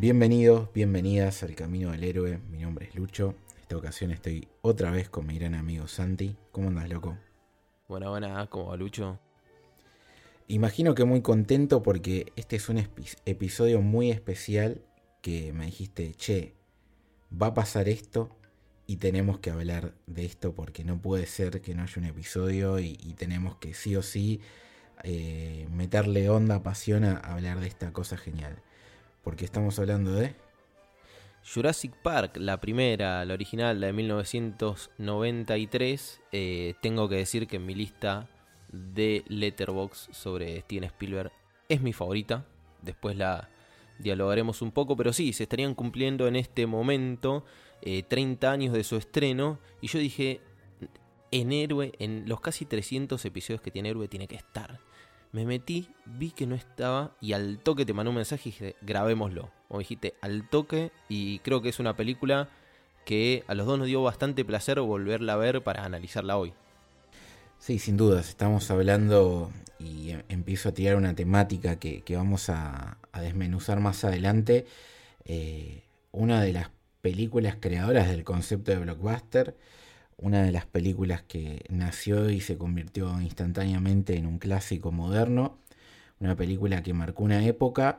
Bienvenidos, bienvenidas al Camino del Héroe. Mi nombre es Lucho. En esta ocasión estoy otra vez con mi gran amigo Santi. ¿Cómo andas, loco? Buena, buena, ¿cómo va Lucho? Imagino que muy contento porque este es un episodio muy especial que me dijiste, che, va a pasar esto y tenemos que hablar de esto porque no puede ser que no haya un episodio y, tenemos que sí o sí eh, meterle onda, pasión a hablar de esta cosa genial porque estamos hablando de... Jurassic Park, la primera, la original, la de 1993. Eh, tengo que decir que en mi lista de Letterbox sobre Steven Spielberg es mi favorita. Después la dialogaremos un poco, pero sí, se estarían cumpliendo en este momento 30 eh, años de su estreno. Y yo dije, en Héroe, en los casi 300 episodios que tiene Héroe, tiene que estar. Me metí, vi que no estaba y al toque te mandó un mensaje y dije, grabémoslo. Como dijiste, al toque y creo que es una película que a los dos nos dio bastante placer volverla a ver para analizarla hoy. Sí, sin dudas, estamos hablando y em, empiezo a tirar una temática que, vamos a, desmenuzar más adelante. Eh, una de las películas creadoras del concepto de blockbuster una de las películas que nació y se convirtió instantáneamente en un clásico moderno, una película que marcó una época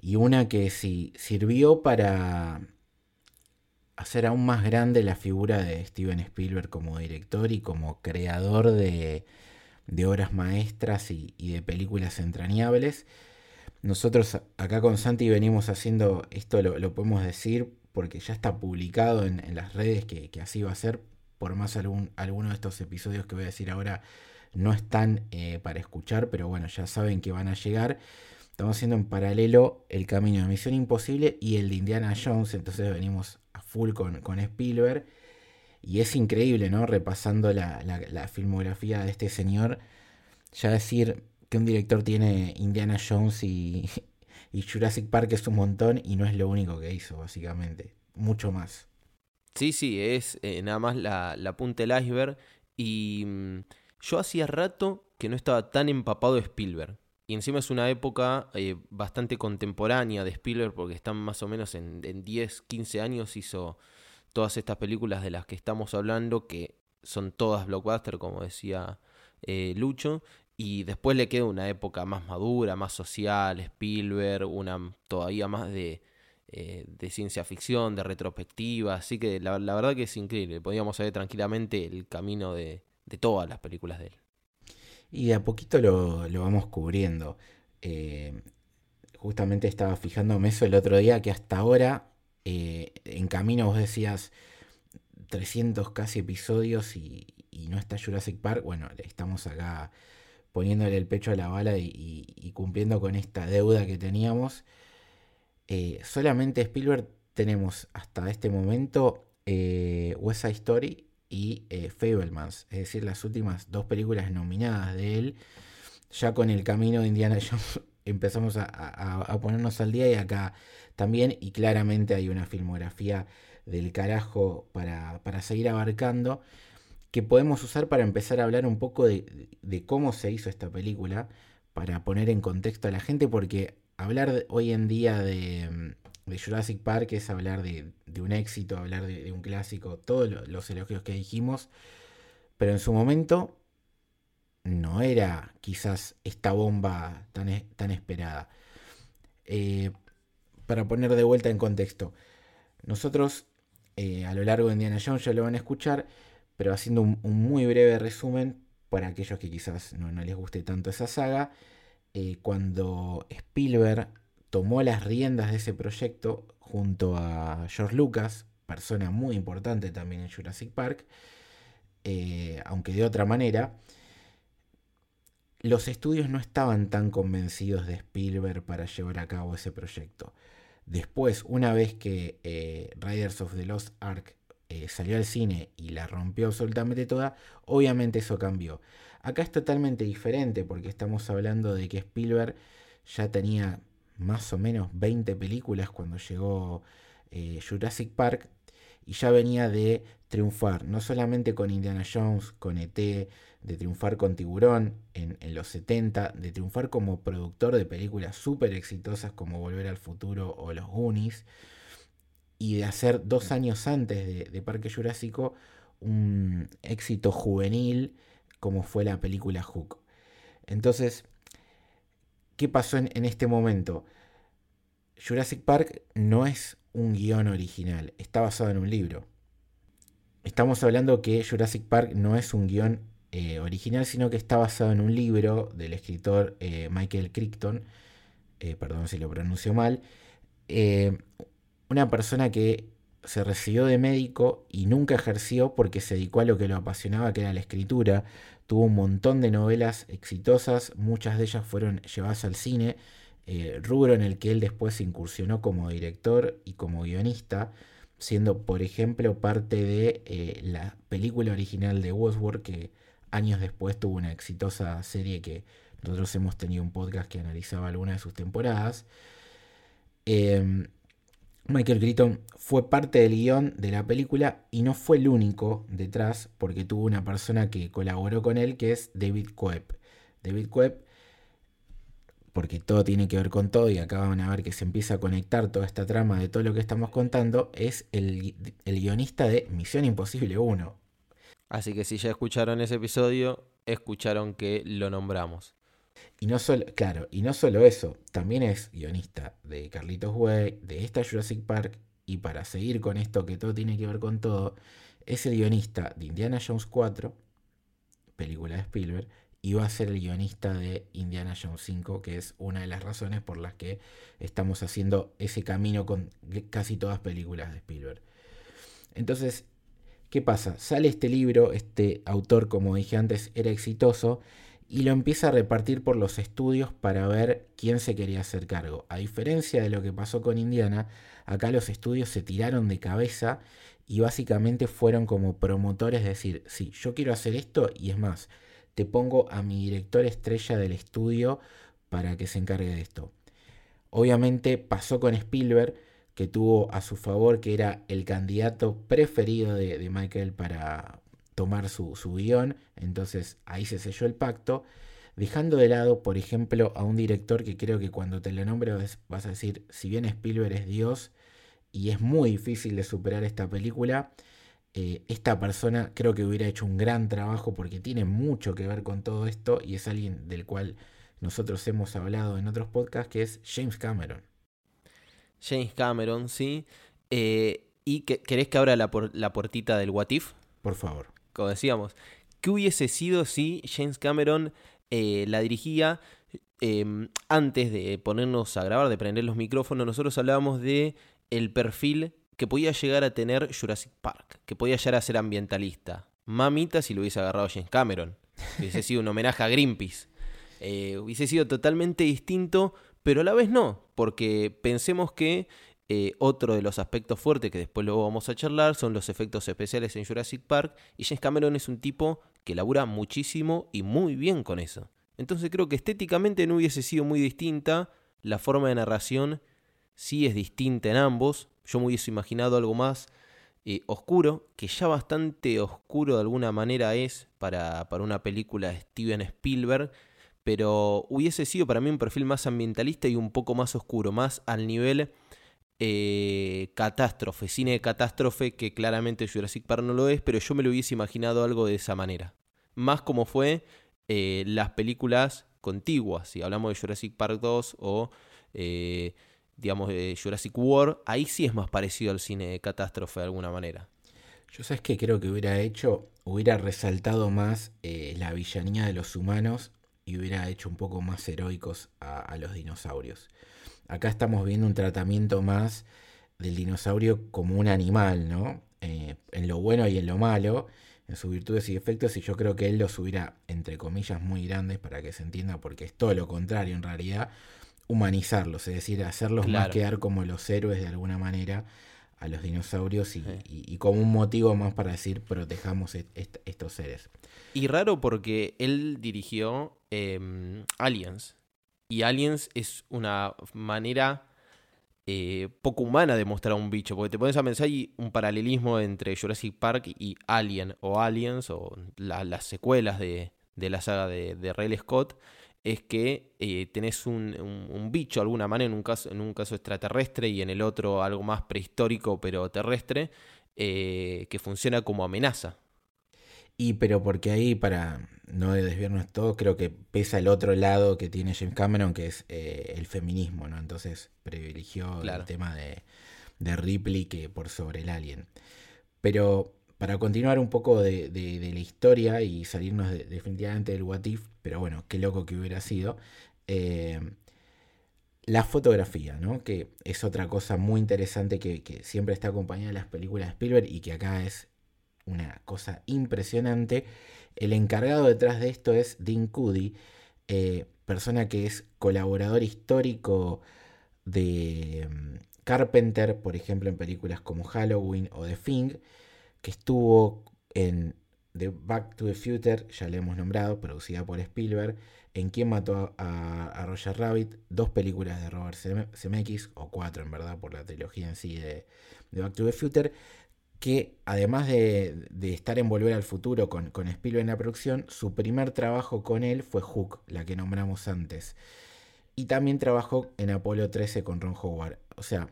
y una que sí sirvió para hacer aún más grande la figura de Steven Spielberg como director y como creador de, obras maestras y, de películas entrañables. Nosotros acá con Santi venimos haciendo, esto lo, podemos decir porque ya está publicado en, las redes que, que así va a ser, por más algún, alguno de estos episodios que voy a decir ahora no están eh, para escuchar, pero bueno, ya saben que van a llegar. Estamos haciendo en paralelo el camino de Misión Imposible y el de Indiana Jones, entonces venimos a full con, con Spielberg. Y es increíble, ¿no? Repasando la, filmografía de este señor, ya decir que un director tiene Indiana Jones y, y Jurassic Park es un montón y no es lo único que hizo, básicamente. Mucho más. Sí, sí, es eh, nada más la, la, punta del iceberg. Y mm, yo hacía rato que no estaba tan empapado de Spielberg. Y encima es una época eh, bastante contemporánea de Spielberg, porque están más o menos en, 10, 15 años hizo todas estas películas de las que estamos hablando, que son todas blockbuster, como decía eh, Lucho. Y después le queda una época más madura, más social, Spielberg, una todavía más de, eh, de ciencia ficción, de retrospectiva, así que la, verdad que es increíble, podríamos ver tranquilamente el camino de, todas las películas de él. Y de a poquito lo, vamos cubriendo. Eh, justamente estaba fijándome eso el otro día, que hasta ahora, eh, en camino vos decías 300 casi episodios y, no está Jurassic Park, bueno, estamos acá poniéndole el pecho a la bala y cumpliendo con esta deuda que teníamos. Eh, solamente Spielberg tenemos hasta este momento eh, West Side Story y eh, Fablemans, es decir, las últimas dos películas nominadas de él. Ya con el camino de Indiana Jones empezamos a, ponernos al día y acá también, y claramente hay una filmografía del carajo para, seguir abarcando que podemos usar para empezar a hablar un poco de, cómo se hizo esta película, para poner en contexto a la gente, porque hablar hoy en día de, Jurassic Park es hablar de, un éxito, hablar de, un clásico, todos los elogios que dijimos, pero en su momento no era quizás esta bomba tan, tan esperada. Eh, para poner de vuelta en contexto, nosotros eh, a lo largo de Indiana Jones ya lo van a escuchar, pero haciendo un, muy breve resumen para aquellos que quizás no les guste tanto esa saga. Eh, cuando Spielberg tomó las riendas de ese proyecto junto a George Lucas, persona muy importante también en Jurassic Park, eh, aunque de otra manera, los estudios no estaban tan convencidos de Spielberg para llevar a cabo ese proyecto. Después, una vez que eh, Riders of the Lost Ark eh, salió al cine y la rompió absolutamente toda, obviamente eso cambió. Acá es totalmente diferente porque estamos hablando de que Spielberg ya tenía más o menos 20 películas cuando llegó eh, Jurassic Park y ya venía de triunfar, no solamente con Indiana Jones, con ET, de triunfar con Tiburón en, los 70, de triunfar como productor de películas súper exitosas como Volver al Futuro o Los Goonies, y de hacer dos años antes de, Parque Jurásico un éxito juvenil como fue la película Hook. Entonces, ¿qué pasó en este momento? Jurassic Park no es un guion original, está basado en un libro. Estamos hablando que Jurassic Park no es un guion eh, original, sino que está basado en un libro del escritor eh, Michael Crichton, eh, perdón si lo pronuncio mal, una persona que se recibió de médico y nunca ejerció porque se dedicó a lo que lo apasionaba, que era la escritura. Tuvo un montón de novelas exitosas, muchas de ellas fueron llevadas al cine eh, rubro en el que él después incursionó como director y como guionista, siendo por ejemplo parte de eh, la película original de Westworld que años después tuvo una exitosa serie que nosotros hemos tenido un podcast que analizaba algunas de sus temporadas. Em, Michael Crichton fue parte del guion de la película y no fue el único detrás porque tuvo una persona que colaboró con él que es David Coeb. David Coeb porque todo tiene que ver con todo y acá van a ver que se empieza a conectar toda esta trama de todo lo que estamos contando, es el, guionista de Misión Imposible 1. Así que si ya escucharon ese episodio, escucharon que lo nombramos. Y no solo, claro, y no solo eso, también es guionista de Carlitos Way, de esta Jurassic Park, y para seguir con esto que todo tiene que ver con todo, es el guionista de Indiana Jones 4, película de Spielberg, y va a ser el guionista de Indiana Jones 5, que es una de las razones por las que estamos haciendo ese camino con casi todas películas de Spielberg. Entonces, ¿qué pasa? Sale este libro, este autor, como dije antes, era exitoso y lo empieza a repartir por los estudios para ver quién se quería hacer cargo. A diferencia de lo que pasó con Indiana, acá los estudios se tiraron de cabeza y básicamente fueron como promotores, de decir, sí, yo quiero hacer esto y es más, te pongo a mi director estrella del estudio para que se encargue de esto. Obviamente pasó con Spielberg, que tuvo a su favor que era el candidato preferido de, Michael para tomar su, su guion, entonces ahí se selló el pacto, dejando de lado, por ejemplo, a un director que creo que cuando te lo nombre vas a decir, si bien Spielberg es Dios y es muy difícil de superar esta película, eh, esta persona creo que hubiera hecho un gran trabajo porque tiene mucho que ver con todo esto y es alguien del cual nosotros hemos hablado en otros podcasts, que es James Cameron. James Cameron, sí. Eh, ¿Y que, querés que abra la, la puertita del What If? Por favor. Como decíamos, ¿qué hubiese sido si James Cameron eh, la dirigía? Em, antes de ponernos a grabar, de prender los micrófonos, nosotros hablábamos de el perfil que podía llegar a tener Jurassic Park, que podía llegar a ser ambientalista. Mamita si lo hubiese agarrado James Cameron. Hubiese sido un homenaje a Greenpeace. Eh, hubiese sido totalmente distinto, pero a la vez no, porque pensemos que eh, otro de los aspectos fuertes que después luego vamos a charlar son los efectos especiales en Jurassic Park, y James Cameron es un tipo que labura muchísimo y muy bien con eso. Entonces creo que estéticamente no hubiese sido muy distinta, la forma de narración sí es distinta en ambos, yo me hubiese imaginado algo más eh, oscuro, que ya bastante oscuro de alguna manera es para, para una película de Steven Spielberg, pero hubiese sido para mí un perfil más ambientalista y un poco más oscuro, más al nivel eh, catástrofe, cine de catástrofe, que claramente Jurassic Park no lo es, pero yo me lo hubiese imaginado algo de esa manera. Más como fue eh, las películas contiguas, si hablamos de Jurassic Park 2 o digamos, de Jurassic World, ahí sí es más parecido al cine de catástrofe de alguna manera. Yo sabes que creo que hubiera hecho, hubiera resaltado más eh, la villanía de los humanos y hubiera hecho un poco más heroicos a, los dinosaurios. Acá estamos viendo un tratamiento más del dinosaurio como un animal, ¿no? Eh, en lo bueno y en lo malo, en sus virtudes y defectos, y yo creo que él los hubiera, entre comillas, muy grandes para que se entienda, porque es todo lo contrario en realidad humanizarlos, es decir, hacerlos más quedar como los héroes de alguna manera a los dinosaurios y, Sí. y- y como un motivo más para decir protejamos est- est- estos seres. Y raro porque él dirigió em, Aliens. Y Aliens es una manera eh, poco humana de mostrar a un bicho. Porque te pones a pensar hay un paralelismo entre Jurassic Park y Alien o Aliens o la- las secuelas de, de la saga de, de Ridley Scott. Es que eh, tenés un bicho de alguna manera, en un, caso, en un caso extraterrestre y en el otro algo más prehistórico pero terrestre, eh, que funciona como amenaza. Y pero porque ahí, para no desviarnos todo, creo que pesa el otro lado que tiene James Cameron, que es eh, el feminismo, ¿no? Entonces privilegió Claro. el tema de, de Ripley que por sobre el alien. Pero para continuar un poco de, de- de la historia y salirnos de- definitivamente del What If, pero bueno, qué loco que hubiera sido. eh, la fotografía, ¿no? Que es otra cosa muy interesante que, que siempre está acompañada de las películas de Spielberg y que acá es una cosa impresionante. El encargado detrás de esto es Dean Cudi, eh, persona que es colaborador histórico de mm, Carpenter, por ejemplo, en películas como Halloween o The Thing, que estuvo en The Back to the Future, ya le hemos nombrado, producida por Spielberg, en Quién mató a, Roger Rabbit, dos películas de Robert Zeme- Zemeckis, o cuatro en verdad, por la trilogía en sí de, de Back to the Future, que además de, de estar en Volver al Futuro con, con Spielberg en la producción, su primer trabajo con él fue Hook, la que nombramos antes. Y también trabajó en Apolo 13 con Ron Howard. O sea,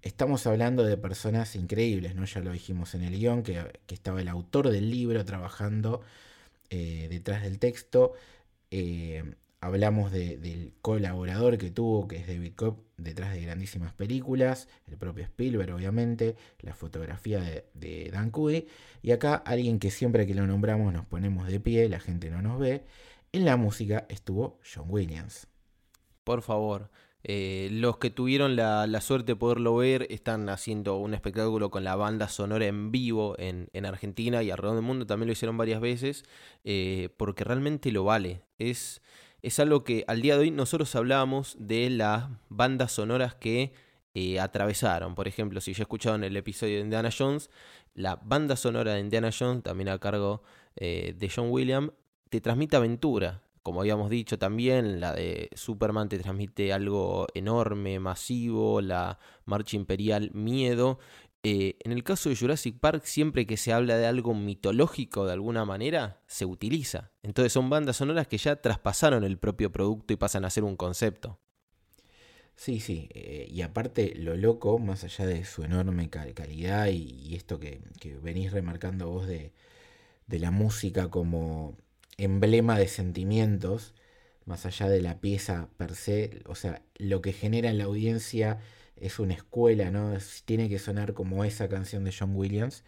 estamos hablando de personas increíbles, ¿no? Ya lo dijimos en el guion, que, que estaba el autor del libro trabajando eh, detrás del texto. Eh, hablamos de- del colaborador que tuvo, que es David Cobb, detrás de grandísimas películas, el propio Spielberg, obviamente, la fotografía de, de Dan Cudi. Y acá alguien que siempre que lo nombramos nos ponemos de pie, la gente no nos ve. En la música estuvo John Williams. Por favor. Eh, los que tuvieron la, la suerte de poderlo ver están haciendo un espectáculo con la banda sonora en vivo en, en Argentina y alrededor del mundo. También lo hicieron varias veces eh, porque realmente lo vale. Es, es algo que al día de hoy nosotros hablábamos de las bandas sonoras que eh, atravesaron. Por ejemplo, si ya escucharon el episodio de Indiana Jones, la banda sonora de Indiana Jones, también a cargo eh, de John Williams, te transmite aventura. Como habíamos dicho también, la de Superman te transmite algo enorme, masivo, la marcha imperial, miedo. Eh, en el caso de Jurassic Park, siempre que se habla de algo mitológico de alguna manera, se utiliza. Entonces son bandas sonoras que ya traspasaron el propio producto y pasan a ser un concepto. Sí, sí, eh, y aparte lo loco, más allá de su enorme cal- calidad y, esto que, que venís remarcando vos de, de la música como emblema de sentimientos, más allá de la pieza per se, o sea, lo que genera en la audiencia es una escuela, ¿no? Es- tiene que sonar como esa canción de John Williams.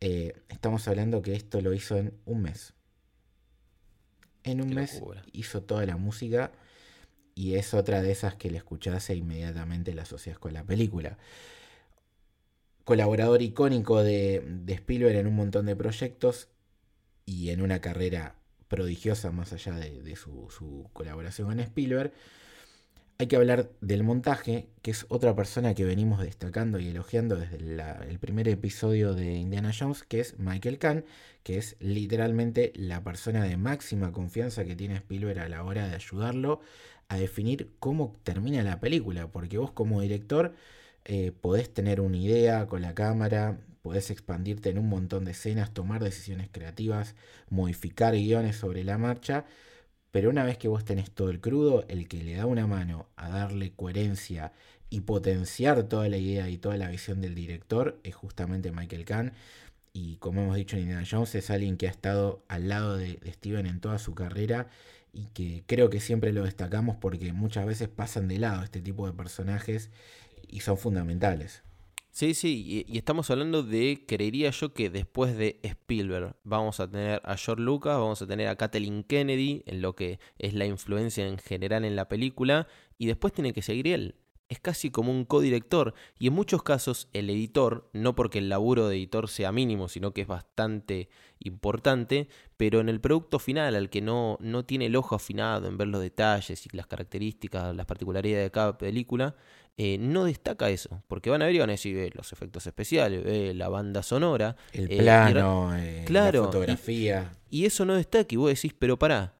Eh, estamos hablando que esto lo hizo en un mes. En un Qué mes locura. hizo toda la música y es otra de esas que la escuchás e inmediatamente la asocias con la película. Colaborador icónico de, de Spielberg en un montón de proyectos y en una carrera prodigiosa más allá de, de su, su colaboración con Spielberg. Hay que hablar del montaje, que es otra persona que venimos destacando y elogiando desde el primer episodio de Indiana Jones, que es Michael Kahn, que es literalmente la persona de máxima confianza que tiene Spielberg a la hora de ayudarlo a definir cómo termina la película, porque vos como director eh, podés tener una idea con la cámara, podés expandirte en un montón de escenas, tomar decisiones creativas, modificar guiones sobre la marcha, pero una vez que vos tenés todo el crudo, el que le da una mano a darle coherencia y potenciar toda la idea y toda la visión del director es justamente Michael Kahn. Y como hemos dicho en Indiana Jones, es alguien que ha estado al lado de, de Steven en toda su carrera y que creo que siempre lo destacamos porque muchas veces pasan de lado este tipo de personajes y son fundamentales. Sí, sí, y, estamos hablando de, creería yo que después de Spielberg vamos a tener a George Lucas, vamos a tener a Kathleen Kennedy en lo que es la influencia en general en la película, y después tiene que seguir él. Es casi como un codirector y en muchos casos el editor, no porque el laburo de editor sea mínimo, sino que es bastante importante, pero en el producto final al que no, no tiene el ojo afinado en ver los detalles y las características, las particularidades de cada película, eh, no destaca eso, porque van a ver y van a decir eh, los efectos especiales, eh, la banda sonora, El eh, y plano, claro, la y- fotografía. y eso no destaca y vos decís, pero pará,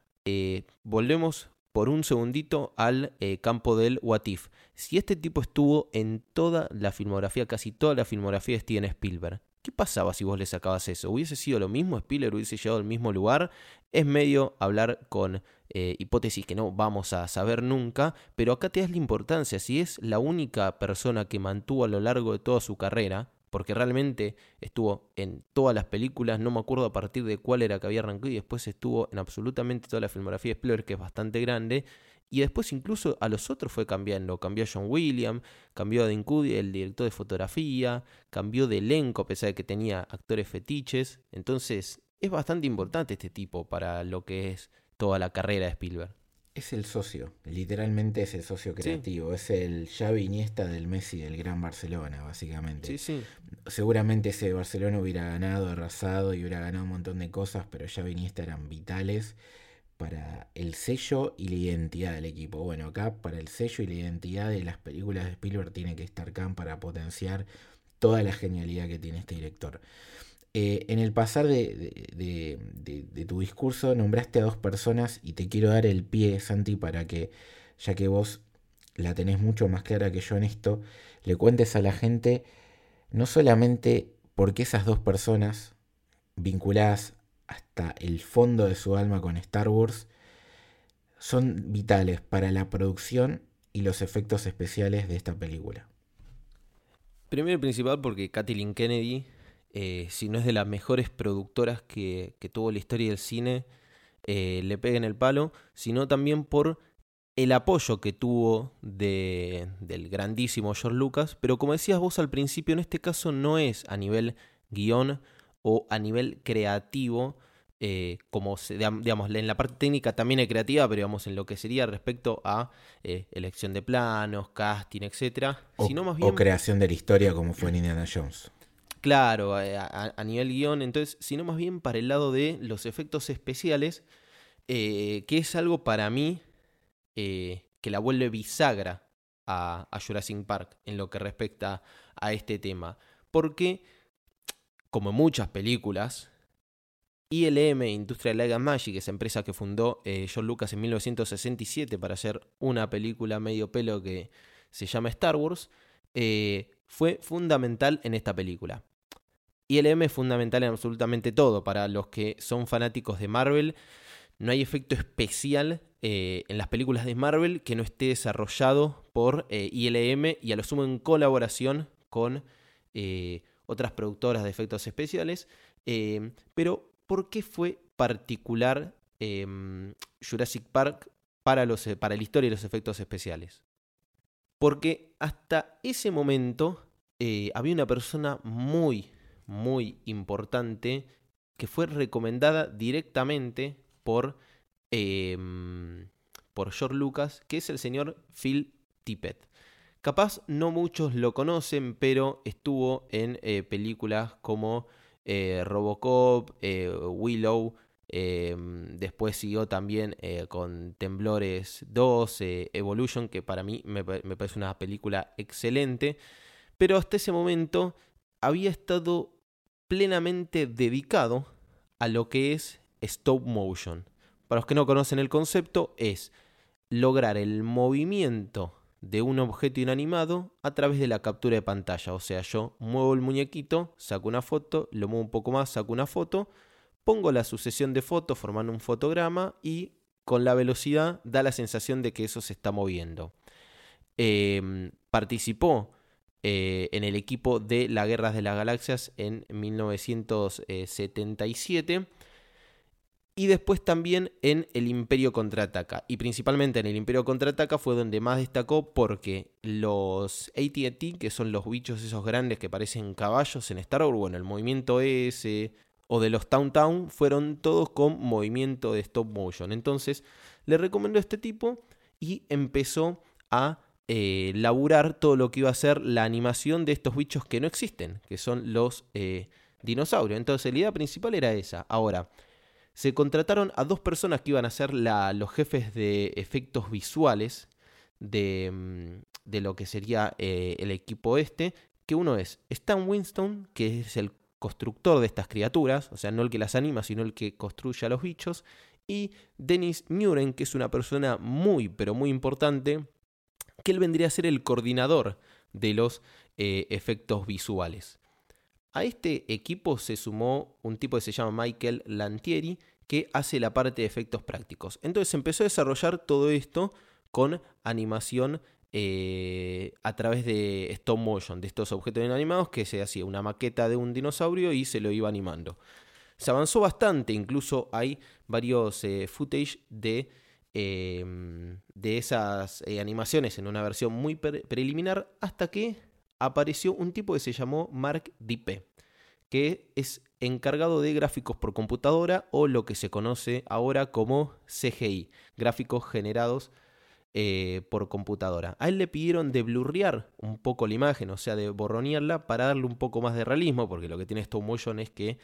volvemos por un segundito al campo del What If. Si este tipo estuvo en toda la filmografía, casi toda la filmografía de Steven Spielberg, ¿qué pasaba si vos le sacabas eso? ¿Hubiese sido lo mismo? ¿Spielberg hubiese llegado al mismo lugar? Es medio hablar con eh, hipótesis que no vamos a saber nunca, pero acá te das la importancia. Si es la única persona que mantuvo a lo largo de toda su carrera, porque realmente estuvo en todas las películas, no me acuerdo a partir de cuál era que había arrancado, y después estuvo en absolutamente toda la filmografía de Spielberg, que es bastante grande, y después incluso a los otros fue cambiando, cambió a John Williams, cambió a Dean Cudi, el director de fotografía, cambió de elenco a pesar de que tenía actores fetiches, entonces es bastante importante este tipo para lo que es toda la carrera de Spielberg. Es el socio, literalmente es el socio creativo, es el Xavi Iniesta del Messi del Gran Barcelona, básicamente. Sí, sí. Seguramente ese Barcelona hubiera ganado, arrasado y hubiera ganado un montón de cosas, pero Xavi Iniesta eran vitales para el sello y la identidad del equipo. Bueno, acá para el sello y la identidad de las películas de Spielberg tiene que estar Khan para potenciar toda la genialidad que tiene este director. Eh, en el pasar de, de- tu discurso nombraste a dos personas y te quiero dar el pie, Santi, para que, ya que vos la tenés mucho más clara que yo en esto, le cuentes a la gente no solamente por qué esas dos personas vinculadas hasta el fondo de su alma con Star Wars son vitales para la producción y los efectos especiales de esta película. Primero y principal porque Kathleen Kennedy, eh, si no es de las mejores productoras que, que tuvo la historia del cine, eh, le pega en el palo, sino también por el apoyo que tuvo de, del grandísimo George Lucas, pero como decías vos al principio, en este caso no es a nivel guion o a nivel creativo, eh, como se, digamos, en la parte técnica también es creativa, pero digamos en lo que sería respecto a eh, elección de planos, casting, etcétera, O, sino más o bien creación de la historia como fue en Indiana Jones. Claro, a, a- nivel guion, entonces, sino más bien para el lado de los efectos especiales, eh, que es algo para mí eh, que la vuelve bisagra a, a Jurassic Park en lo que respecta a este tema. Porque, como muchas películas, ILM, Industrial Light and Magic, esa empresa que fundó eh, John Lucas en 1967 para hacer una película medio pelo que se llama Star Wars, eh, fue fundamental en esta película. ILM es fundamental en absolutamente todo. Para los que son fanáticos de Marvel, no hay efecto especial eh, en las películas de Marvel que no esté desarrollado por ILM y a lo sumo en colaboración con otras productoras de efectos especiales. Eh, pero, ¿por qué fue particular eh, Jurassic Park para, los, para la historia y los efectos especiales? Porque hasta ese momento eh, había una persona muy, muy importante que fue recomendada directamente por, em, por George Lucas, que es el señor Phil Tippett. Capaz no muchos lo conocen, pero estuvo en eh, películas como eh, Robocop, eh, Willow, después siguió también con Temblores 2, eh, Evolution, que para mí me, me parece una película excelente, pero hasta ese momento había estado plenamente dedicado a lo que es stop motion. Para los que no conocen el concepto, es lograr el movimiento de un objeto inanimado a través de la captura de pantalla. O sea, yo muevo el muñequito, saco una foto, lo muevo un poco más, saco una foto, pongo la sucesión de fotos formando un fotograma y con la velocidad da la sensación de que eso se está moviendo. Eh, participó eh, en el equipo de las Guerras de las Galaxias en 1977 y después también en El Imperio Contraataca. Y principalmente en El Imperio Contraataca fue donde más destacó porque los AT&T, que son los bichos esos grandes que parecen caballos en Star Wars, bueno, el movimiento S o de los Town Town fueron todos con movimiento de stop motion. Entonces le recomendó este tipo y empezó a eh, laburar todo lo que iba a ser la animación de estos bichos que no existen, que son los eh, dinosaurios. Entonces la idea principal era esa. Ahora, se contrataron a dos personas que iban a ser los jefes de efectos visuales de, mm, de lo que sería eh, el equipo este, que uno es Stan Winston, que es el constructor de estas criaturas, o sea, no el que las anima, sino el que construye a los bichos, y Dennis Muren, que es una persona muy, pero muy importante, que él vendría a ser el coordinador de los eh, efectos visuales. A este equipo se sumó un tipo que se llama Michael Lantieri, que hace la parte de efectos prácticos. Entonces empezó a desarrollar todo esto con animación eh, a través de stop motion, de estos objetos inanimados que se hacía una maqueta de un dinosaurio y se lo iba animando. Se avanzó bastante, incluso hay varios eh, footage de, em, de esas eh, animaciones en una versión muy preliminar hasta que apareció un tipo que se llamó Mark Dipe, que es encargado de gráficos por computadora o lo que se conoce ahora como CGI, gráficos generados eh, por computadora. A él le pidieron de blurrear un poco la imagen, o sea, de borronearla para darle un poco más de realismo, porque lo que tiene stop motion es que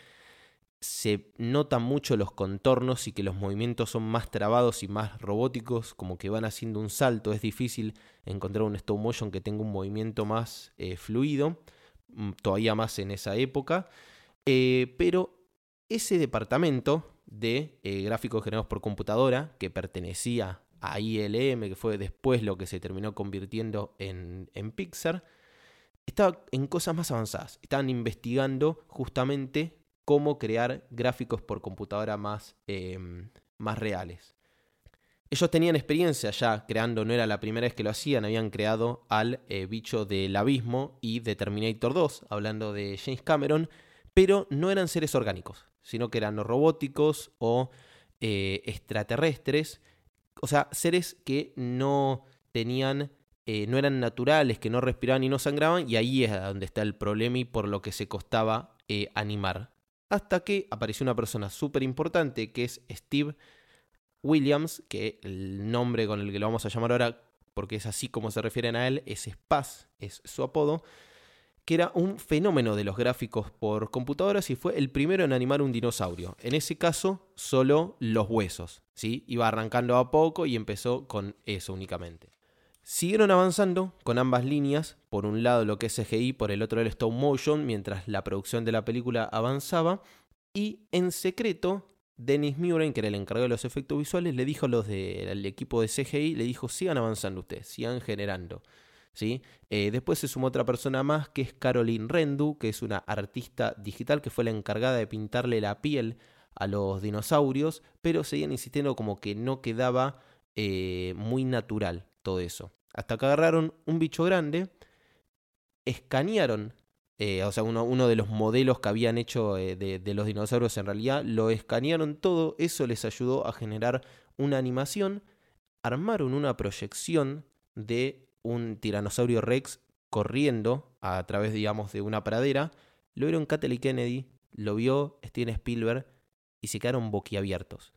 se notan mucho los contornos y que los movimientos son más trabados y más robóticos, como que van haciendo un salto. Es difícil encontrar un stop motion que tenga un movimiento más eh, fluido, mm, todavía más en esa época. Eh, pero ese departamento de gráficos generados por computadora, que pertenecía a ILM, que fue después lo que se terminó convirtiendo en, Pixar, estaba en cosas más avanzadas. Estaban investigando justamente cómo crear gráficos por computadora más, em, más reales. Ellos tenían experiencia ya creando, no era la primera vez que lo hacían, habían creado al eh, bicho del abismo y de Terminator 2, hablando de James Cameron, pero no eran seres orgánicos, sino que eran robóticos o eh, extraterrestres o sea, seres que no tenían, eh, no eran naturales, que no respiraban y no sangraban, y ahí es donde está el problema y por lo que se costaba animar. Hasta que apareció una persona súper importante que es Steve Williams, que el nombre con el que lo vamos a llamar ahora, porque es así como se refieren a él, es Spaz, es su apodo que era un fenómeno de los gráficos por computadoras y fue el primero en animar un dinosaurio. En ese caso, solo los huesos. ¿sí? Iba arrancando a poco y empezó con eso únicamente. Siguieron avanzando con ambas líneas, por un lado lo que es CGI, por el otro el stop motion, mientras la producción de la película avanzaba, y en secreto Dennis Muren, que era el encargado de los efectos visuales, le dijo a los del equipo de CGI, le dijo, sigan avanzando ustedes, sigan generando. ¿sí? Eh, después se sumó otra persona más que es Caroline Rendu, que es una artista digital que fue la encargada de pintarle la piel a los dinosaurios, pero seguían insistiendo como que no quedaba eh, muy natural todo eso. Hasta que agarraron un bicho grande, escanearon, eh, o sea, uno, de los modelos que habían hecho de, de los dinosaurios en realidad, lo escanearon todo, eso les ayudó a generar una animación, armaron una proyección de un tiranosaurio rex corriendo a través, digamos, de una pradera. Lo vieron Kathleen Kennedy, lo vio Steven Spielberg y se quedaron boquiabiertos.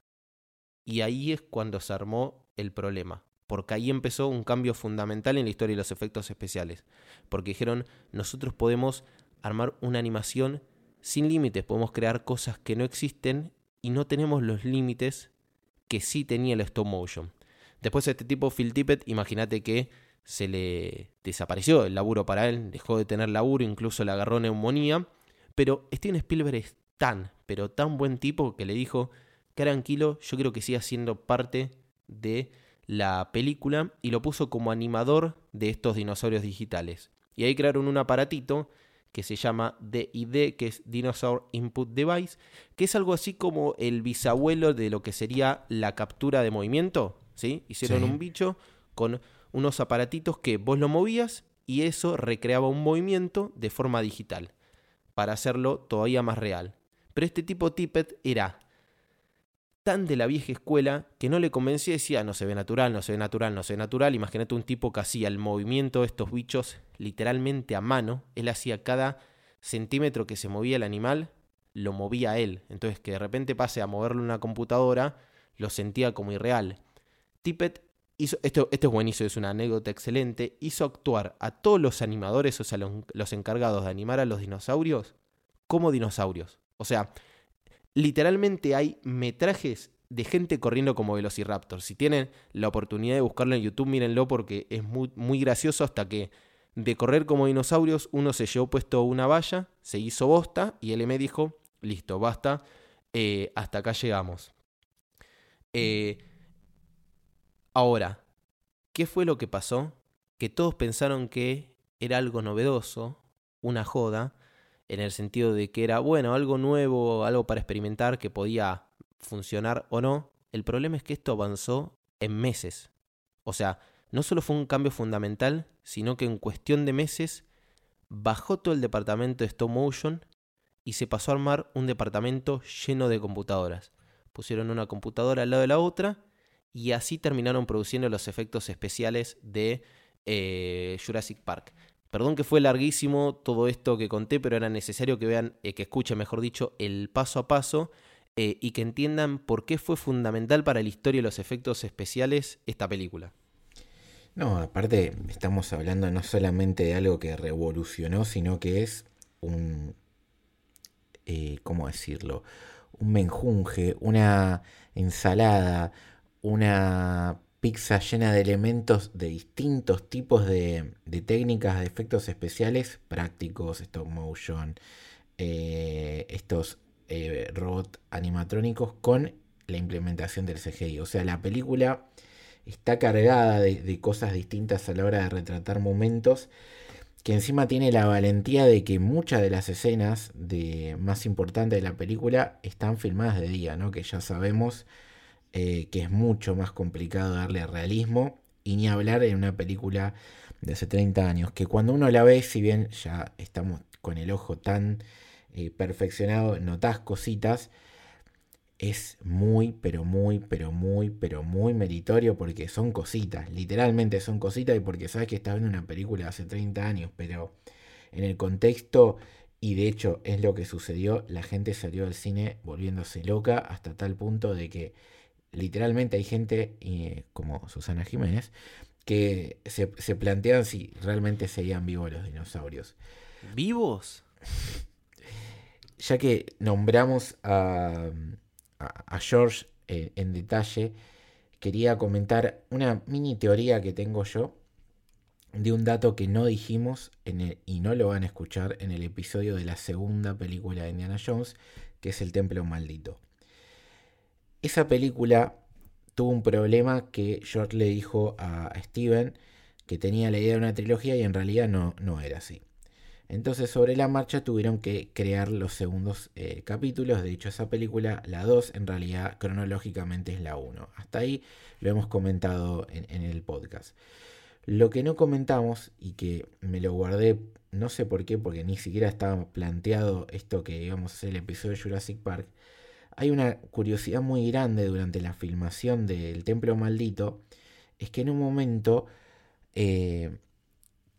Y ahí es cuando se armó el problema, porque ahí empezó un cambio fundamental en la historia de los efectos especiales, porque dijeron, nosotros podemos armar una animación sin límites, podemos crear cosas que no existen y no tenemos los límites que sí tenía el stop motion. Después este tipo, Phil Tippett, imagínate que se le desapareció el laburo para él, dejó de tener laburo, incluso le agarró neumonía. Pero Steven Spielberg es tan, pero tan buen tipo que le dijo, tranquilo, yo creo que siga siendo parte de la película y lo puso como animador de estos dinosaurios digitales. Y ahí crearon un aparatito que se llama DID, que es Dinosaur Input Device, que es algo así como el bisabuelo de lo que sería la captura de movimiento. ¿sí? Hicieron un bicho con unos aparatitos que vos lo movías y eso recreaba un movimiento de forma digital para hacerlo todavía más real. Pero este tipo Tippet era tan de la vieja escuela que no le convencía y decía no se ve natural, no se ve natural, no se ve natural. Imagínate un tipo que hacía el movimiento de estos bichos literalmente a mano. Él hacía cada centímetro que se movía el animal, lo movía él. Entonces que de repente pase a moverlo en una computadora, lo sentía como irreal. Tippett hizo, esto, esto es buenísimo, es una anécdota excelente, hizo actuar a todos los animadores, o sea, los encargados de animar a los dinosaurios, como dinosaurios. O sea, literalmente hay metrajes de gente corriendo como Velociraptor. Si tienen la oportunidad de buscarlo en YouTube, mírenlo porque es muy, gracioso hasta que de correr como dinosaurios uno se llevó puesto una valla, se hizo bosta y él me dijo, listo, basta, eh, hasta acá llegamos. Eh, ahora, ¿qué fue lo que pasó? Que todos pensaron que era algo novedoso, una joda, en el sentido de que era, bueno, algo nuevo, algo para experimentar que podía funcionar o no. El problema es que esto avanzó en meses. O sea, no solo fue un cambio fundamental, sino que en cuestión de meses bajó todo el departamento de stop motion y se pasó a armar un departamento lleno de computadoras. Pusieron una computadora al lado de la otra y así terminaron produciendo los efectos especiales de eh, Jurassic Park. Perdón que fue larguísimo todo esto que conté, pero era necesario que vean, eh, que escuchen, mejor dicho, el paso a paso eh, y que entiendan por qué fue fundamental para la historia y los efectos especiales esta película. No, aparte estamos hablando no solamente de algo que revolucionó, sino que es un, eh, ¿cómo decirlo? Un menjunje, una ensalada, una pizza llena de elementos de distintos tipos de, técnicas de efectos especiales prácticos, stop motion, eh, estos eh, robots animatrónicos con la implementación del CGI. O sea, la película está cargada de, cosas distintas a la hora de retratar momentos que encima tiene la valentía de que muchas de las escenas de, más importantes de la película están filmadas de día, ¿no? que ya sabemos eh, que es mucho más complicado darle realismo y ni hablar en una película de hace 30 años, que cuando uno la ve, si bien ya estamos con el ojo tan eh, perfeccionado, notas cositas, es muy, pero muy, pero muy, pero muy meritorio porque son cositas, literalmente son cositas y porque sabes que estás viendo una película de hace 30 años, pero en el contexto, y de hecho es lo que sucedió, la gente salió del cine volviéndose loca hasta tal punto de que literalmente hay gente eh, como Susana Jiménez que se, se plantean si realmente seguían vivos los dinosaurios. ¿Vivos? Ya que nombramos a, a, George eh, en detalle, quería comentar una mini teoría que tengo yo de un dato que no dijimos en y no lo van a escuchar en el episodio de la segunda película de Indiana Jones, que es El Templo Maldito. Esa película tuvo un problema que George le dijo a Steven que tenía la idea de una trilogía y en realidad no, no era así. Entonces sobre la marcha tuvieron que crear los segundos eh, capítulos. De hecho esa película, la 2, en realidad cronológicamente es la 1. Hasta ahí lo hemos comentado en, en el podcast. Lo que no comentamos y que me lo guardé, no sé por qué, porque ni siquiera estaba planteado esto que íbamos a hacer el episodio de Jurassic Park, hay una curiosidad muy grande durante la filmación del Templo Maldito, es que en un momento eh,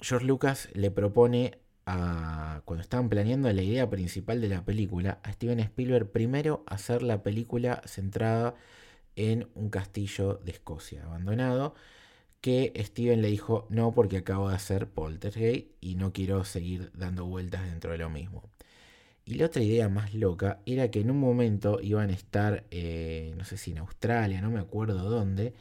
George Lucas le propone a, cuando estaban planeando la idea principal de la película, a Steven Spielberg primero hacer la película centrada en un castillo de Escocia abandonado, que Steven le dijo no porque acabo de hacer Poltergeist y no quiero seguir dando vueltas dentro de lo mismo. Y la otra idea más loca era que en un momento iban a estar, eh, no sé si en Australia, no me acuerdo dónde,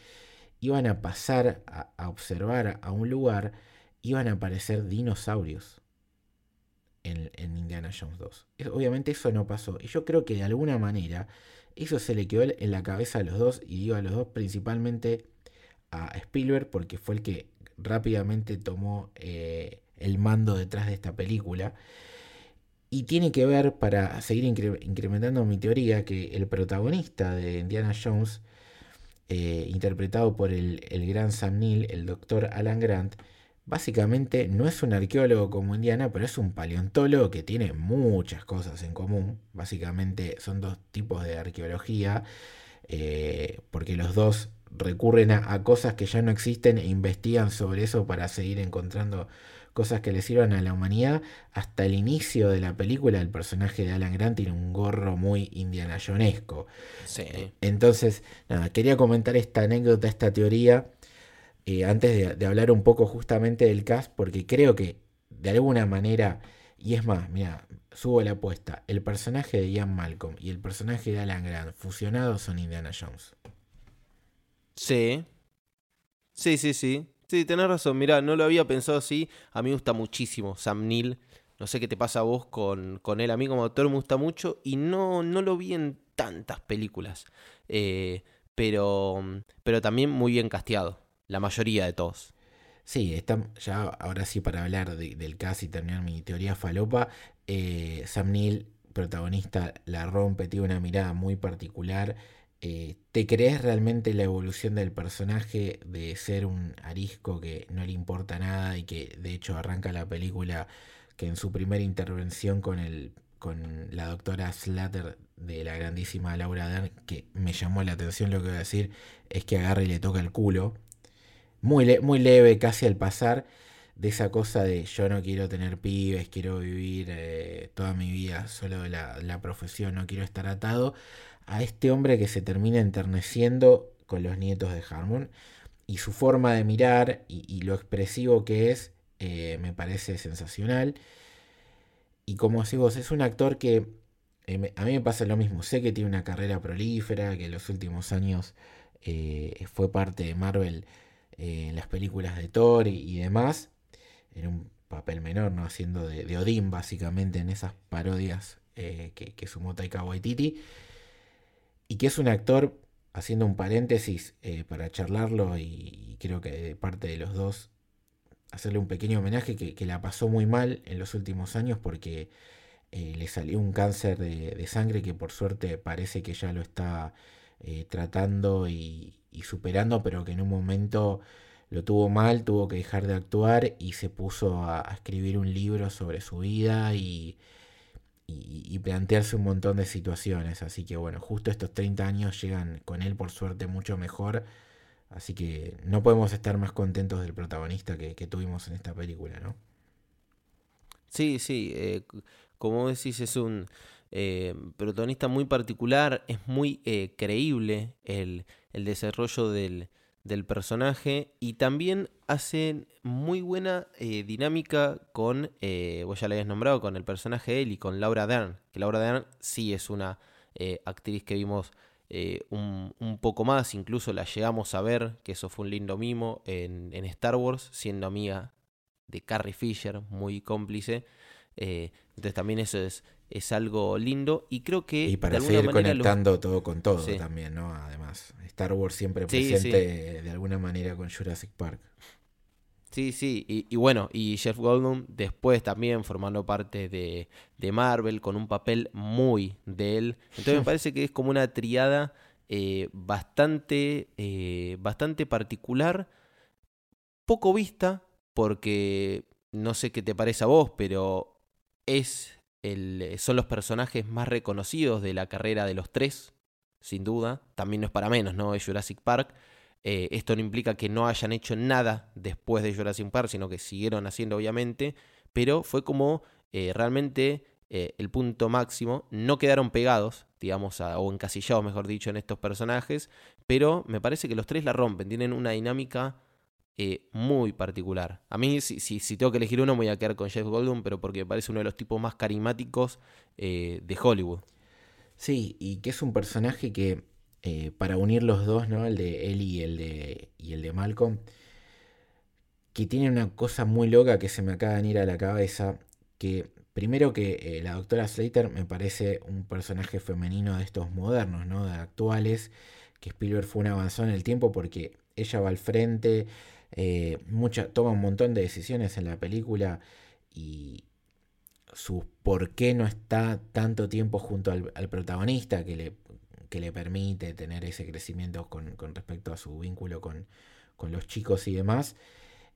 iban a pasar a, observar a un lugar, iban a aparecer dinosaurios en, Indiana Jones 2. obviamente eso no pasó. Y yo creo que de alguna manera eso se le quedó en la cabeza a los dos, y digo a los dos principalmente a Spielberg, porque fue el que rápidamente tomó eh, el mando detrás de esta película. Y tiene que ver, para seguir incrementando mi teoría, que el protagonista de Indiana Jones, eh, interpretado por el, gran Sam Neill, el doctor Alan Grant, básicamente no es un arqueólogo como Indiana, pero es un paleontólogo que tiene muchas cosas en común. Básicamente son dos tipos de arqueología, eh, porque los dos recurren a, cosas que ya no existen e investigan sobre eso para seguir encontrando cosas que le sirvan a la humanidad. Hasta el inicio de la película, el personaje de Alan Grant tiene un gorro muy Indiana Jonesco. Sí. Entonces, nada, quería comentar esta anécdota, esta teoría, eh, antes de, hablar un poco justamente del cast, porque creo que de alguna manera, y es más, mira, subo la apuesta, el personaje de Ian Malcolm y el personaje de Alan Grant fusionados son Indiana Jones. Sí. Sí, sí, sí. Sí, tenés razón. Mira, no lo había pensado así. A mí me gusta muchísimo Sam Neill. No sé qué te pasa a vos con, con él. A mí como actor me gusta mucho y no, no lo vi en tantas películas. Eh, pero, pero también muy bien casteado. La mayoría de todos. Sí, está, ya ahora sí para hablar del caso y terminar mi teoría falopa, eh, Sam Neill, protagonista, la rompe, tiene una mirada muy particular. Eh, ¿Te crees realmente la evolución del personaje de ser un arisco que no le importa nada y que de hecho arranca la película que en su primera intervención con, el, con la doctora Slater de la grandísima Laura Dern, que me llamó la atención lo que voy a decir, es que agarra y le toca el culo muy, muy leve, casi al pasar, de esa cosa de yo no quiero tener pibes, quiero vivir eh, toda mi vida solo de la, profesión, no quiero estar atado, a este hombre que se termina enterneciendo con los nietos de Harmon y su forma de mirar y, lo expresivo que es eh, me parece sensacional. Y como vos, es un actor que eh, a mí me pasa lo mismo, sé que tiene una carrera prolífera, que en los últimos años fue parte de Marvel eh, en las películas de Thor y, demás, en un papel menor, ¿no? Haciendo de, Odín, básicamente, en esas parodias eh, que sumó Taika Waititi. Y que es un actor, haciendo un paréntesis eh, para charlarlo, y, creo que de parte de los dos, hacerle un pequeño homenaje que, la pasó muy mal en los últimos años porque le salió un cáncer de, sangre que por suerte parece que ya lo está tratando y, superando, pero que en un momento lo tuvo mal, tuvo que dejar de actuar y se puso a, escribir un libro sobre su vida y, plantearse un montón de situaciones. Así que bueno, justo estos 30 años llegan con él por suerte mucho mejor. Así que no podemos estar más contentos del protagonista que, tuvimos en esta película, ¿no? Sí, sí, eh, como decís, es un eh, protagonista muy particular, es muy eh, creíble el, el desarrollo del, personaje y también hacen muy buena eh, dinámica con, eh, vos ya la habías nombrado, con el personaje de él y con Laura Dern, que Laura Dern sí es una eh, actriz que vimos un, poco más, incluso la llegamos a ver, que eso fue un lindo mimo en, en Star Wars, siendo amiga de Carrie Fisher, muy cómplice. Entonces también eso es, es algo lindo y creo que... Y para seguir conectando todo con todo también, ¿no? Además, Star Wars siempre presente de alguna manera con Jurassic Park. Sí, sí, y, bueno, y Jeff Goldblum después también formando parte de, Marvel con un papel muy de él. Entonces me parece que es como una triada eh, bastante, eh, bastante particular, poco vista, porque no sé qué te parece a vos, pero es eh, son los personajes más reconocidos de la carrera de los tres, sin duda. También no es para menos, ¿no? Es Jurassic Park. Eh, esto no implica que no hayan hecho nada después de Jurassic Park, sino que siguieron haciendo, obviamente. Pero fue como eh, realmente el punto máximo. No quedaron pegados, digamos, o encasillados, mejor dicho, en estos personajes. Pero me parece que los tres la rompen. Tienen una dinámica eh, muy particular. A mí, si, si, tengo que elegir uno, voy a quedar con Jeff Goldblum, pero porque me parece uno de los tipos más carismáticos eh, de Hollywood. Sí, y que es un personaje que, eh, para unir los dos, ¿no? El de Ellie y el de, y el de Malcolm, que tiene una cosa muy loca que se me acaba de venir a la cabeza, que primero que la doctora Slater me parece un personaje femenino de estos modernos, ¿no? De actuales, que Spielberg fue un avanzado en el tiempo porque ella va al frente, eh, toma un montón de decisiones en la película y su por qué no está tanto tiempo junto al, protagonista que le, que le, permite tener ese crecimiento con, respecto a su vínculo con, los chicos y demás,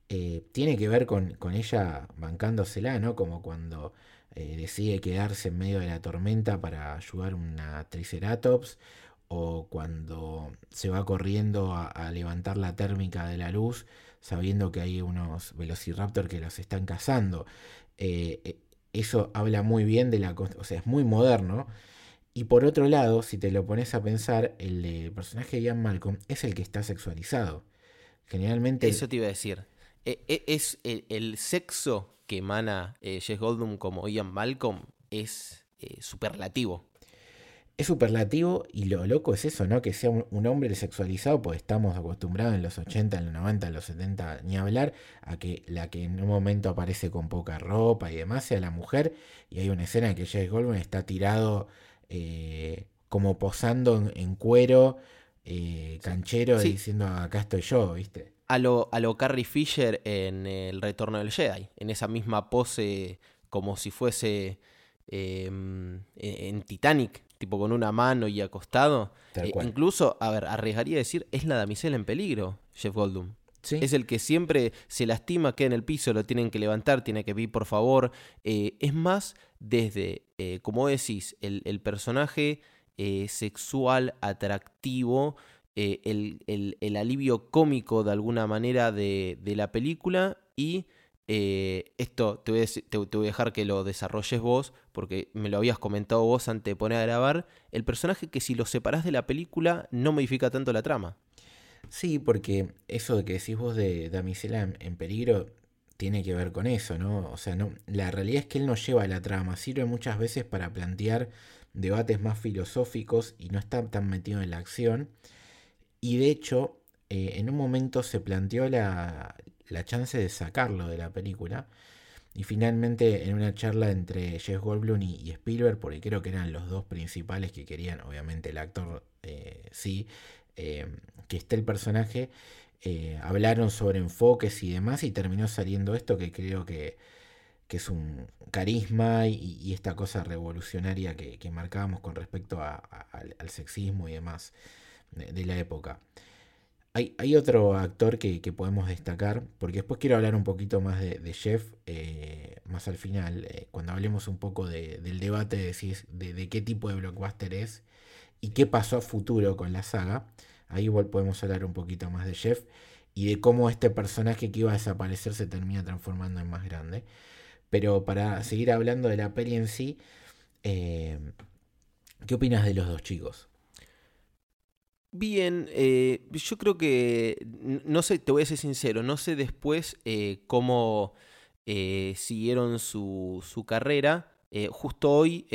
eh, tiene que ver con, ella bancándosela, ¿no? Como cuando eh, decide quedarse en medio de la tormenta para ayudar a una Triceratops, o cuando se va corriendo a levantar la térmica de la luz sabiendo que hay unos velociraptor que los están cazando. Eh, eh, eso habla muy bien de la... O sea, es muy moderno. Y por otro lado, si te lo pones a pensar, el, personaje de Ian Malcolm es el que está sexualizado. Generalmente... Eso te iba a decir. E- e- Es el, sexo que emana eh, Jess Goldblum como Ian Malcolm es eh, superlativo. Es superlativo y lo loco es eso, ¿no? Que sea un, un hombre sexualizado, pues estamos acostumbrados en los 80, en los 90, en los 70, ni hablar, a que la que en un momento aparece con poca ropa y demás sea la mujer. Y hay una escena en que Jess Goldblum está tirado eh, como posando en, en cuero, eh, canchero, Sí. diciendo acá estoy yo, ¿viste? A lo, a lo Carrie Fisher en El Retorno del Jedi, en esa misma pose como si fuese eh, en en Titanic, tipo con una mano y acostado. Tal Eh, incluso, a ver, arriesgaría a decir, es la damisela en peligro, Jeff Goldblum. Sí. Es el que siempre se lastima, queda en el piso, lo tienen que levantar, tiene que pedir por favor. Eh, es más, desde, eh, como decís, el, el personaje eh, sexual, atractivo, el, el- el alivio cómico de alguna manera de, de la película y eh, esto te voy, a decir- dejar que lo desarrolles vos, porque me lo habías comentado vos antes de poner a grabar, el personaje que si lo separás de la película no modifica tanto la trama. Sí, porque eso de que decís vos de damisela en, en peligro tiene que ver con eso, ¿no? O sea, no, la realidad es que él no lleva la trama, sirve muchas veces para plantear debates más filosóficos y no está tan metido en la acción. Y de hecho, eh, en un momento se planteó la, la chance de sacarlo de la película. Y finalmente, en una charla entre Jeff Goldblum y, Spielberg, porque creo que eran los dos principales que querían, obviamente el actor eh, sí, eh, que esté el personaje, eh, hablaron sobre enfoques y demás, y terminó saliendo esto que creo que, que es un carisma y, esta cosa revolucionaria que, marcábamos con respecto a- al, sexismo y demás de, de la época. Hay, otro actor que, podemos destacar, porque después quiero hablar un poquito más de, de Jeff, eh, más al final, eh, cuando hablemos un poco de- del debate de, si es- de, qué tipo de blockbuster es y qué pasó a futuro con la saga. Ahí podemos hablar un poquito más de Jeff y de cómo este personaje que iba a desaparecer se termina transformando en más grande. Pero para seguir hablando de la peli en sí, eh, ¿qué opinas de los dos chicos? Bien, eh, yo creo que, no sé, te voy a ser sincero, no sé después eh, cómo eh, siguieron su, su carrera. Justo hoy,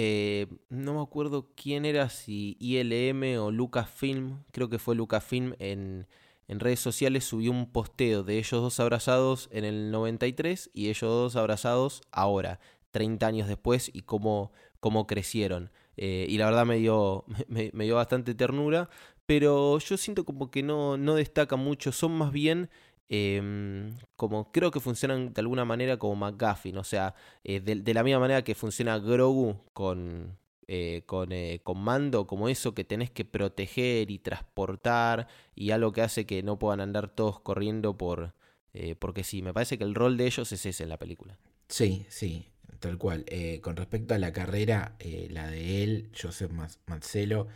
no me acuerdo quién era, si ILM o Lucasfilm, creo que fue Lucasfilm en, en redes sociales, subió un posteo de ellos dos abrazados en el 93 y ellos dos abrazados ahora, 30 años después, y cómo, cómo crecieron. Y la verdad me dio, me dio bastante ternura pero yo siento como que no, no destaca mucho, son más bien em, como creo que funcionan de alguna manera como McGuffin, o sea, eh, de, la misma manera que funciona Grogu con, eh, con, eh, con Mando, como eso que tenés que proteger y transportar y algo que hace que no puedan andar todos corriendo por... eh, porque sí, me parece que el rol de ellos es ese en la película. Sí, sí, tal cual. Con respecto a la carrera, la de él, Joseph Mazzello,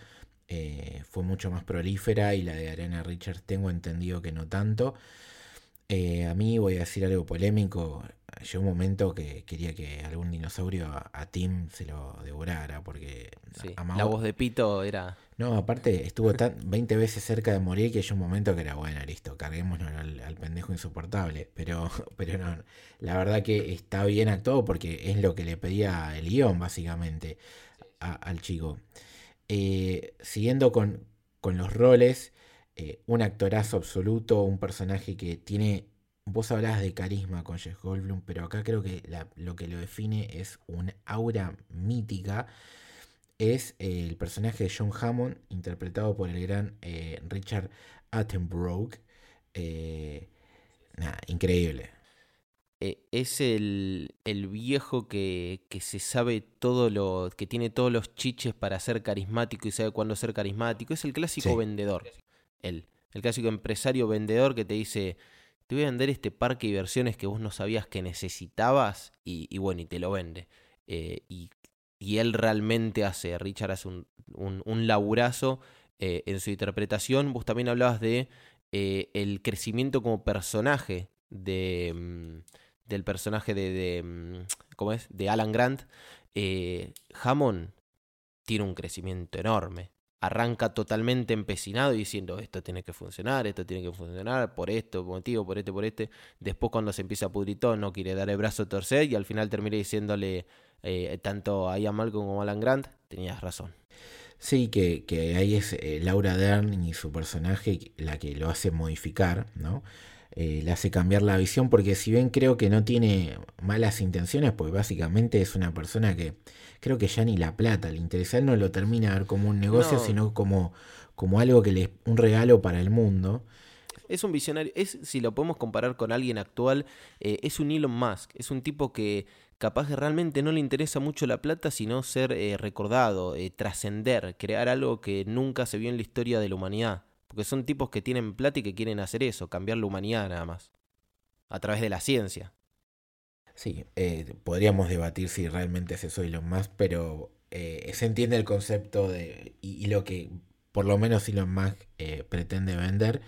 eh, fue mucho más prolífera y la de Arena Richards tengo entendido que no tanto. Eh, a mí voy a decir algo polémico. Llegó un momento que quería que algún dinosaurio a, a Tim se lo devorara porque Sí, amaba- La voz de Pito era... No, aparte estuvo tan 20 veces cerca de morir que llegó un momento que era bueno, listo, carguémonos al, al pendejo insoportable. Pero, pero no, la verdad que está bien actuado porque es lo que le pedía el guion, básicamente, a- al chico. Eh, siguiendo con, con los roles, eh, un actorazo absoluto, un personaje que tiene. Vos hablabas de carisma con Jeff Goldblum, pero acá creo que lo que lo define es un aura mítica es eh, el personaje de John Hammond, interpretado por el gran Richard Attenborough. Nada, increíble. Eh, es el, el viejo que, que se sabe todo lo. que tiene todos los chiches para ser carismático y sabe cuándo ser carismático. Es el clásico Sí. vendedor. Él. El clásico empresario vendedor que te dice. Te voy a vender este parque de diversiones que vos no sabías que necesitabas. Y, y bueno, y te lo vende. Eh, y, y él realmente hace. Richard hace un, un, un laburazo eh, en su interpretación. Vos también hablabas de el crecimiento como personaje de. mm, del personaje de, mm, ¿cómo es? De Alan Grant, eh, Hammond tiene un crecimiento enorme. arranca totalmente empecinado diciendo esto tiene que funcionar, esto tiene que funcionar, por esto, motivo, por este, por este. Después cuando se empieza a pudrir todo, no quiere dar el brazo a torcer y al final termina diciéndole eh, tanto a Ian Malcolm como a Alan Grant, tenías razón. Sí, que, que ahí es eh, Laura Dern y su personaje la que lo hace modificar, ¿no? Eh, le hace cambiar la visión porque si bien creo que no tiene malas intenciones, pues básicamente es una persona que creo que ya ni la plata le interesa, él no lo termina a ver como un negocio, sino como, como algo que le es un regalo para el mundo. Es un visionario, es, si lo podemos comparar con alguien actual, eh, es un Elon Musk, es un tipo que capaz que realmente no le interesa mucho la plata, sino ser eh, recordado, trascender, crear algo que nunca se vio en la historia de la humanidad. Porque son tipos que tienen plata y que quieren hacer eso, cambiar la humanidad nada más. A través de la ciencia. Sí, eh, podríamos debatir si realmente es eso y lo más, pero eh, se entiende el concepto de y, lo que por lo menos Elon Musk eh, pretende vender.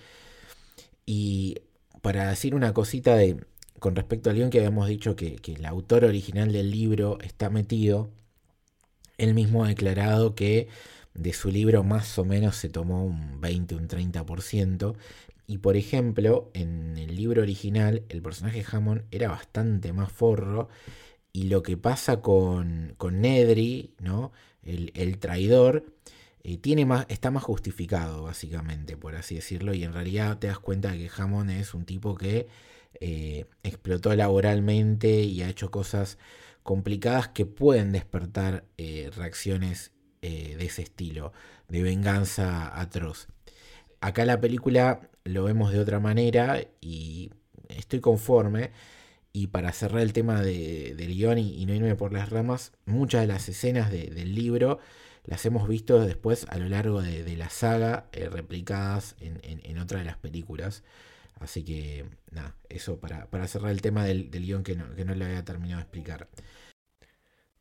Y para decir una cosita de con respecto al guion que habíamos dicho que, que, el autor original del libro está metido, él mismo ha declarado que de su libro más o menos se tomó un 20, un 30%. Y por ejemplo, en el libro original el personaje Hammond era bastante más forro. Y lo que pasa con, con Nedry, ¿no? el, traidor, eh, tiene más, está más justificado, básicamente, por así decirlo. Y en realidad te das cuenta de que Hammond es un tipo que eh, explotó laboralmente y ha hecho cosas complicadas que pueden despertar eh, reacciones eh, de ese estilo, de venganza atroz. Acá la película lo vemos de otra manera y estoy conforme. Y para cerrar el tema de, del guion y, no irme por las ramas, muchas de las escenas del libro las hemos visto después a lo largo de, la saga, eh, replicadas en, en, otra de las películas. Así que, nada, eso para, cerrar el tema del, guion que no, que no le había terminado de explicar.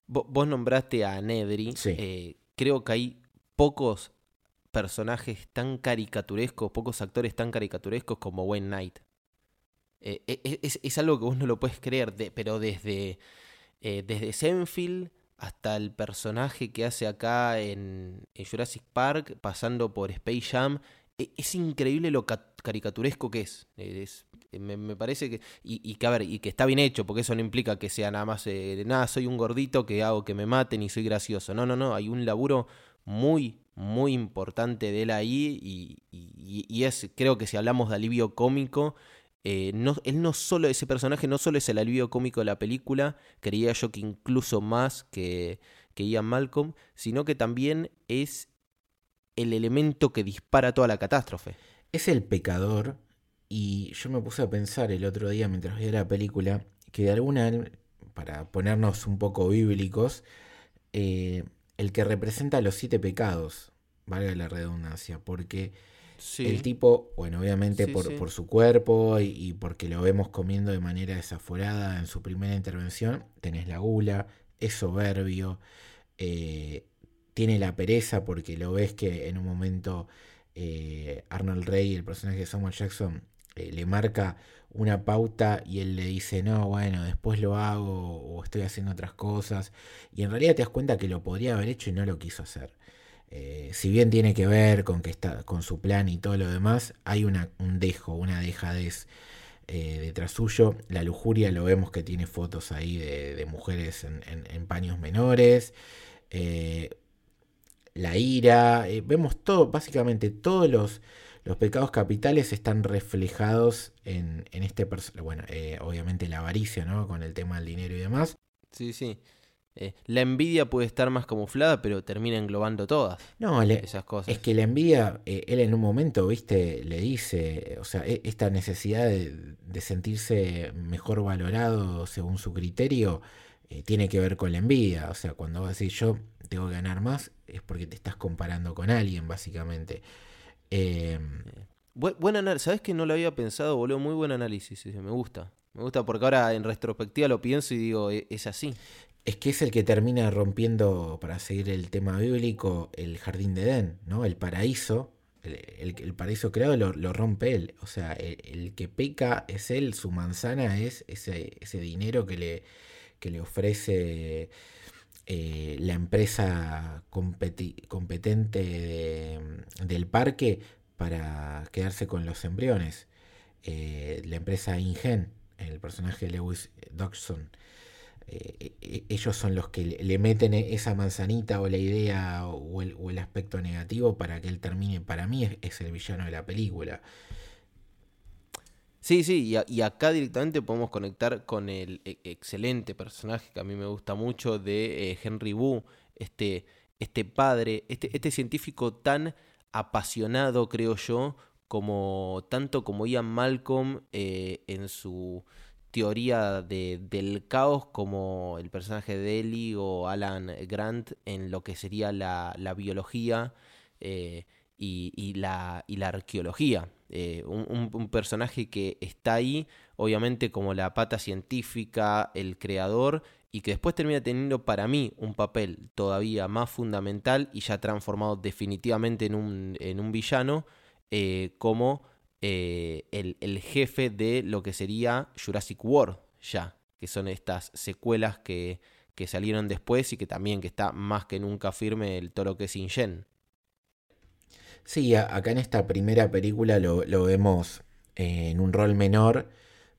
Vos nombraste a Nedry. Eh, creo que hay pocos personajes tan caricaturescos, pocos actores tan caricaturescos como Wayne Knight. Eh, e, e, es, algo que vos no lo puedes creer, pero desde, eh, desde hasta el personaje que hace acá en, Jurassic Park, pasando por Space Jam, e, es increíble lo caricaturesco que es. Me, parece que y, que a ver y que está bien hecho porque eso no implica que sea nada más eh, nada soy un gordito que hago que me maten y soy gracioso no no no hay un laburo muy muy importante de él ahí y, y, es creo que si hablamos de alivio cómico eh, no, él no solo ese personaje no solo es el alivio cómico de la película creía yo que incluso más que que Ian Malcolm sino que también es el elemento que dispara toda la catástrofe. Es el pecador, y yo me puse a pensar el otro día mientras veía la película, que de alguna, para ponernos un poco bíblicos, eh, el que representa los siete pecados, valga la redundancia, porque el tipo, bueno, obviamente por, por, su cuerpo y, porque lo vemos comiendo de manera desaforada en su primera intervención, tenés la gula, es soberbio, eh, tiene la pereza porque lo ves que en un momento eh, Arnold Rey, el personaje de Samuel Jackson, eh, le marca una pauta y él le dice, no, bueno, después lo hago o estoy haciendo otras cosas. Y en realidad te das cuenta que lo podría haber hecho y no lo quiso hacer. Eh, si bien tiene que ver con que está con su plan y todo lo demás, hay una, un dejo, una dejadez detrás suyo. La lujuria lo vemos que tiene fotos ahí de, mujeres en, paños menores la ira, eh, vemos todo, básicamente todos los, los, pecados capitales están reflejados en, en este personaje. Bueno, eh, obviamente la avaricia, ¿no? Con el tema del dinero y demás. Sí, sí. Eh, la envidia puede estar más camuflada, pero termina englobando todas no, esas cosas. Es que la envidia, él en un momento, viste, le dice, o sea, e, esta necesidad de, de sentirse mejor valorado según su criterio, tiene que ver con la envidia. O sea, cuando vas a decir yo tengo que ganar más, es porque te estás comparando con alguien, básicamente. Eh, buen, análisis, ¿sabes que no lo había pensado, boludo? Muy buen análisis, me gusta. Me gusta porque ahora en retrospectiva lo pienso y digo, e, es así. Es que es el que termina rompiendo, para seguir el tema bíblico, el jardín de Edén, ¿no? El paraíso, el, paraíso creado lo, rompe él. O sea, el, que peca es él, su manzana es ese, ese dinero que le, que le ofrece eh, la empresa competente del parque para quedarse con los embriones. Eh, la empresa Ingen, el personaje de Lewis Dodgson. Eh, e, ellos son los que le meten esa manzanita o la idea o el, aspecto negativo para que él termine. Para mí es, el villano de la película. Sí, sí, y, acá directamente podemos conectar con el e, excelente personaje que a mí me gusta mucho de eh, Henry Wu, este, este padre, este, este científico tan apasionado, creo yo, como tanto como Ian Malcolm eh, en su teoría de, del caos como el personaje de Ellie o Alan Grant en lo que sería la, biología eh, y, la, y, la, arqueología. Eh, un, personaje que está ahí, obviamente, como la pata científica, el creador, y que después termina teniendo para mí un papel todavía más fundamental y ya transformado definitivamente en un, en un villano, eh, como eh, el, jefe de lo que sería Jurassic World, ya, que son estas secuelas que, que salieron después y que también que está más que nunca firme el toro que es Ingen. Sí, acá en esta primera película lo, vemos eh, en un rol menor,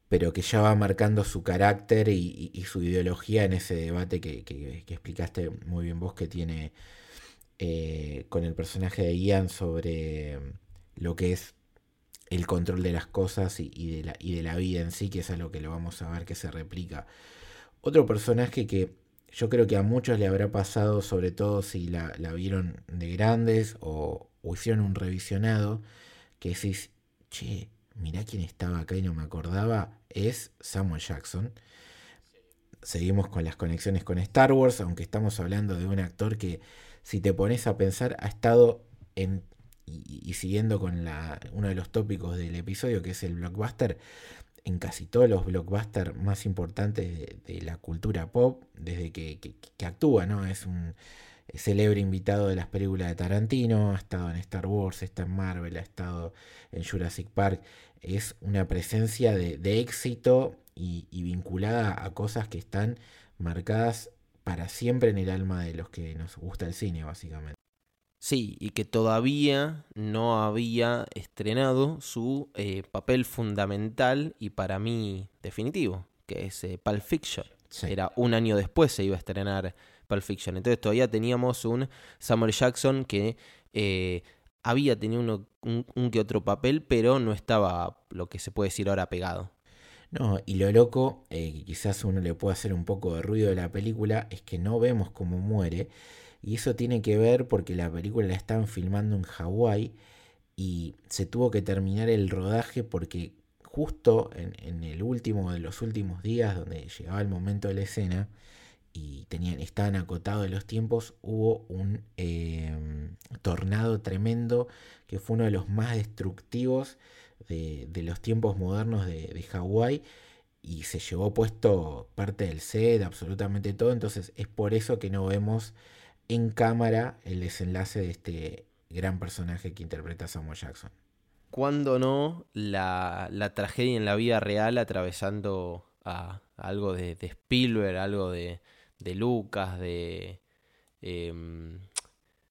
pero que ya va marcando su carácter y, su ideología en ese debate que, explicaste muy bien vos que tiene con el personaje de Ian sobre lo que es el control de las cosas y, de la, y, de la, vida en sí, que es algo que lo vamos a ver que se replica. Otro personaje que yo creo que a muchos le habrá pasado, sobre todo si la, vieron de grandes o, hicieron un revisionado, que decís, che, mirá quién estaba acá y no me acordaba, es Samuel Jackson. Seguimos con las conexiones con Star Wars, aunque estamos hablando de un actor que, si te pones a pensar, ha estado en y, siguiendo con uno de los tópicos del episodio, que es el blockbuster, en casi todos los blockbusters más importantes de, la cultura pop, desde que, actúa, ¿no? Es un célebre invitado de las películas de Tarantino, ha estado en Star Wars, está en Marvel, ha estado en Jurassic Park. Es una presencia de, éxito y, y, vinculada a cosas que están marcadas para siempre en el alma de los que nos gusta el cine, básicamente. Sí, y que todavía no había estrenado su eh, papel fundamental y para mí definitivo, que es eh, Pulp Fiction. Era un año después se iba a estrenar Pulp Fiction. Entonces todavía teníamos un Samuel Jackson que eh, había tenido un, que otro papel, pero no estaba lo que se puede decir ahora pegado. No, y lo loco, quizás uno le puede hacer un poco de ruido de la película, es que no vemos cómo muere. Y eso tiene que ver porque la película la están filmando en Hawái y se tuvo que terminar el rodaje porque justo en, el último de los últimos días, donde llegaba el momento de la escena y estaban acotados los tiempos, hubo un em, tornado tremendo que fue uno de los más destructivos de, los tiempos modernos de, de Hawái y se llevó puesto parte del set, absolutamente todo. Entonces es por eso que no vemos en cámara el desenlace de este gran personaje que interpreta Samuel Jackson. ¿Cuándo no la, tragedia en la vida real atravesando a, algo de, Spielberg, algo de, Lucas, de, em,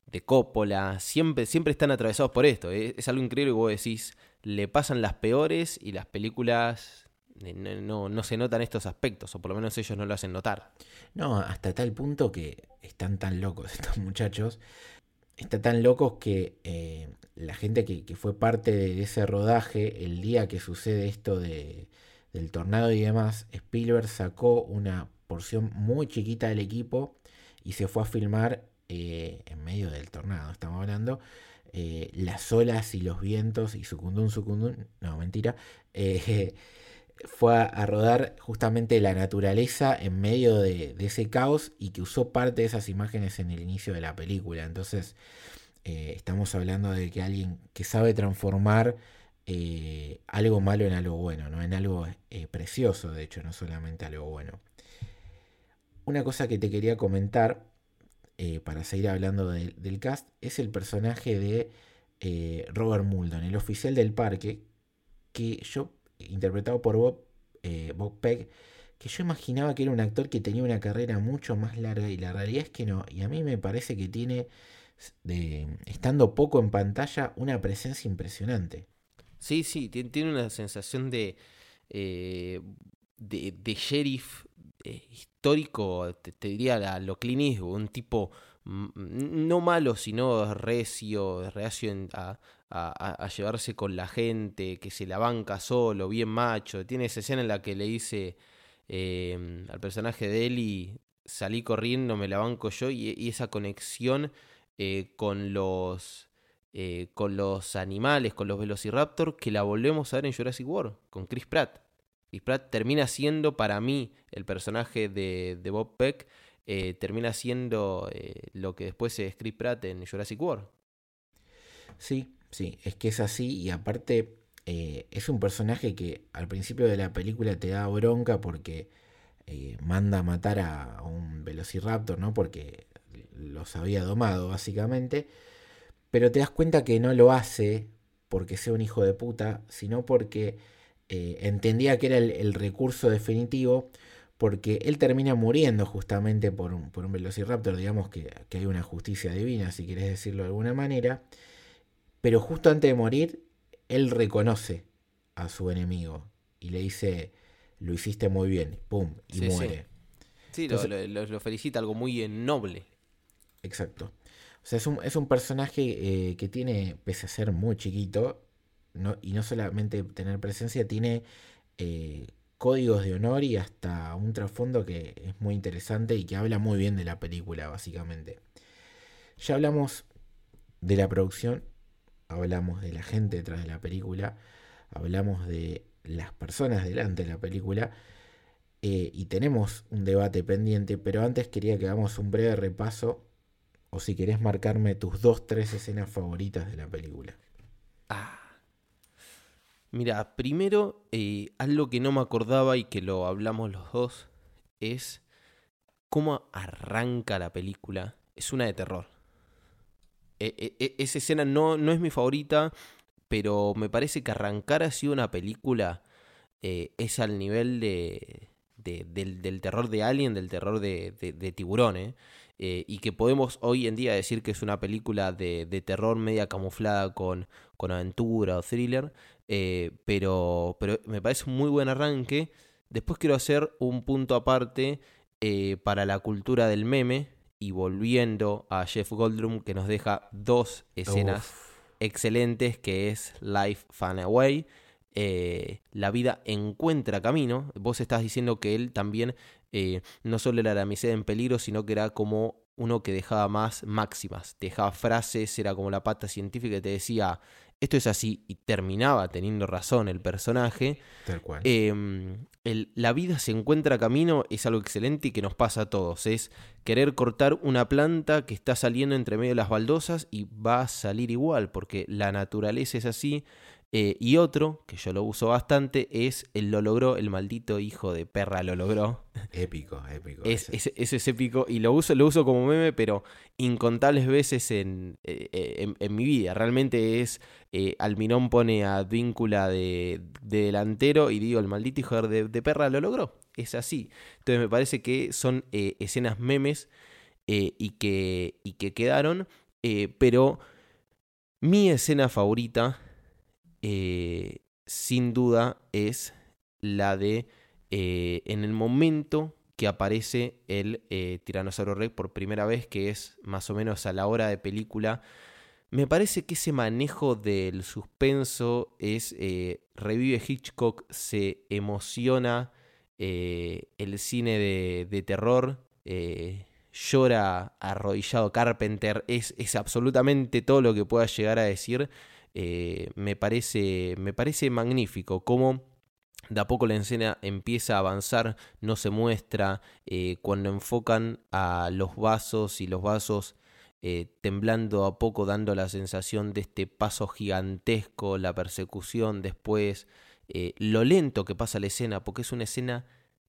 de Coppola? Siempre, siempre están atravesados por esto. Es, algo increíble que vos decís, le pasan las peores y las películas no, no, se notan estos aspectos, o por lo menos ellos no lo hacen notar. No, hasta tal punto que están tan locos estos muchachos, están tan locos que eh, la gente que, fue parte de ese rodaje, el día que sucede esto de, del tornado y demás, Spielberg sacó una porción muy chiquita del equipo y se fue a filmar eh, en medio del tornado, estamos hablando, eh, las olas y los vientos y sucundún, sucundún, no, mentira, fue a, rodar justamente la naturaleza en medio de, ese caos y que usó parte de esas imágenes en el inicio de la película. Entonces, eh, estamos hablando de que alguien que sabe transformar eh, algo malo en algo bueno, ¿no? en algo eh, precioso, de hecho, no solamente algo bueno. Una cosa que te quería comentar, para seguir hablando del cast, es el personaje de Robert Muldon, el oficial del parque, que yo interpretado por Bob, eh, Bob Peck, que yo imaginaba que era un actor que tenía una carrera mucho más larga y la realidad es que no. Y a mí me parece que tiene, estando poco en pantalla, una presencia impresionante. Sí, sí, tiene una sensación de, eh, de, sheriff eh, histórico, te, diría lo Clint un tipo no malo, sino recio, reacio a, a, llevarse con la gente, que se la banca solo, bien macho. Tiene esa escena en la que le dice em, al personaje de Eli, salí corriendo, me la banco yo, y, esa conexión eh, con los... Eh, con los animales, con los Velociraptor, que la volvemos a ver en Jurassic World, con Chris Pratt. Chris Pratt termina siendo para mí el personaje de, Bob Peck, eh, termina siendo lo que después es Chris Pratt en Jurassic World. Sí, Sí, es que es así y aparte eh, es un personaje que al principio de la película te da bronca porque eh, manda a matar a, un velociraptor, ¿no? Porque los había domado básicamente, pero te das cuenta que no lo hace porque sea un hijo de puta, sino porque eh, entendía que era el, recurso definitivo, porque él termina muriendo justamente por un, por un velociraptor, digamos que, que hay una justicia divina, si quieres decirlo de alguna manera. Pero justo antes de morir, él reconoce a su enemigo y le dice, lo hiciste muy bien, pum, y muere. Sí, lo, felicita, algo muy noble. Exacto. O sea, es un, personaje eh, que tiene, pese a ser muy chiquito, y no solamente tener presencia, tiene eh, códigos de honor y hasta un trasfondo que es muy interesante y que habla muy bien de la película, básicamente. Ya hablamos de la producción, hablamos de la gente detrás de la película, hablamos de las personas delante de la película eh, y tenemos un debate pendiente, pero antes quería que hagamos un breve repaso o si querés marcarme tus dos, tres escenas favoritas de la película. Ah. Mira, primero, eh, algo que no me acordaba y que lo hablamos los dos es cómo arranca la película. Es una de terror. E, e, e, esa escena no, no es mi favorita, pero me parece que arrancar así una película eh, es al nivel de, del, terror de Alien, del terror de, de tiburón, ¿eh? Eh, y que podemos hoy en día decir que es una película de, terror media camuflada con, con aventura o thriller, pero, pero me parece un muy buen arranque. Después quiero hacer un punto aparte para la cultura del meme, y volviendo a Jeff Goldblum que nos deja dos escenas excelentes que es Life Fun Away. Eh, la vida encuentra camino. Vos estás diciendo que él también eh, no solo era la miseria en peligro, sino que era como uno que dejaba más máximas, dejaba frases, era como la pata científica que te decía, esto es así y terminaba teniendo razón el personaje. Tal cual. Em, la vida se encuentra camino es algo excelente y que nos pasa a todos. Es querer cortar una planta que está saliendo entre medio de las baldosas y va a salir igual, porque la naturaleza es así. Eh, y otro, que yo lo uso bastante, es el lo logró, el maldito hijo de perra lo logró. Épico, épico. Es, ese. es épico y lo uso, lo uso como meme, pero incontables veces en, eh, en, mi vida. Realmente es, eh, Alminón pone a Víncula de, delantero y digo, el maldito hijo de, de, perra lo logró. Es así. Entonces me parece que son escenas memes y, que, y que quedaron, pero mi escena favorita eh, sin duda es la de eh, en el momento que aparece el eh, Tiranosaurio Rex por primera vez, que es más o menos a la hora de película. Me parece que ese manejo del suspenso es. revive Hitchcock, se emociona el cine de, de terror. llora arrodillado Carpenter. Es, es absolutamente todo lo que pueda llegar a decir. Eh, me, parece, me parece magnífico cómo de a poco la escena empieza a avanzar, no se muestra, eh, cuando enfocan a los vasos y los vasos eh, temblando a poco, dando la sensación de este paso gigantesco, la persecución después, lo lento que pasa la escena, porque es una escena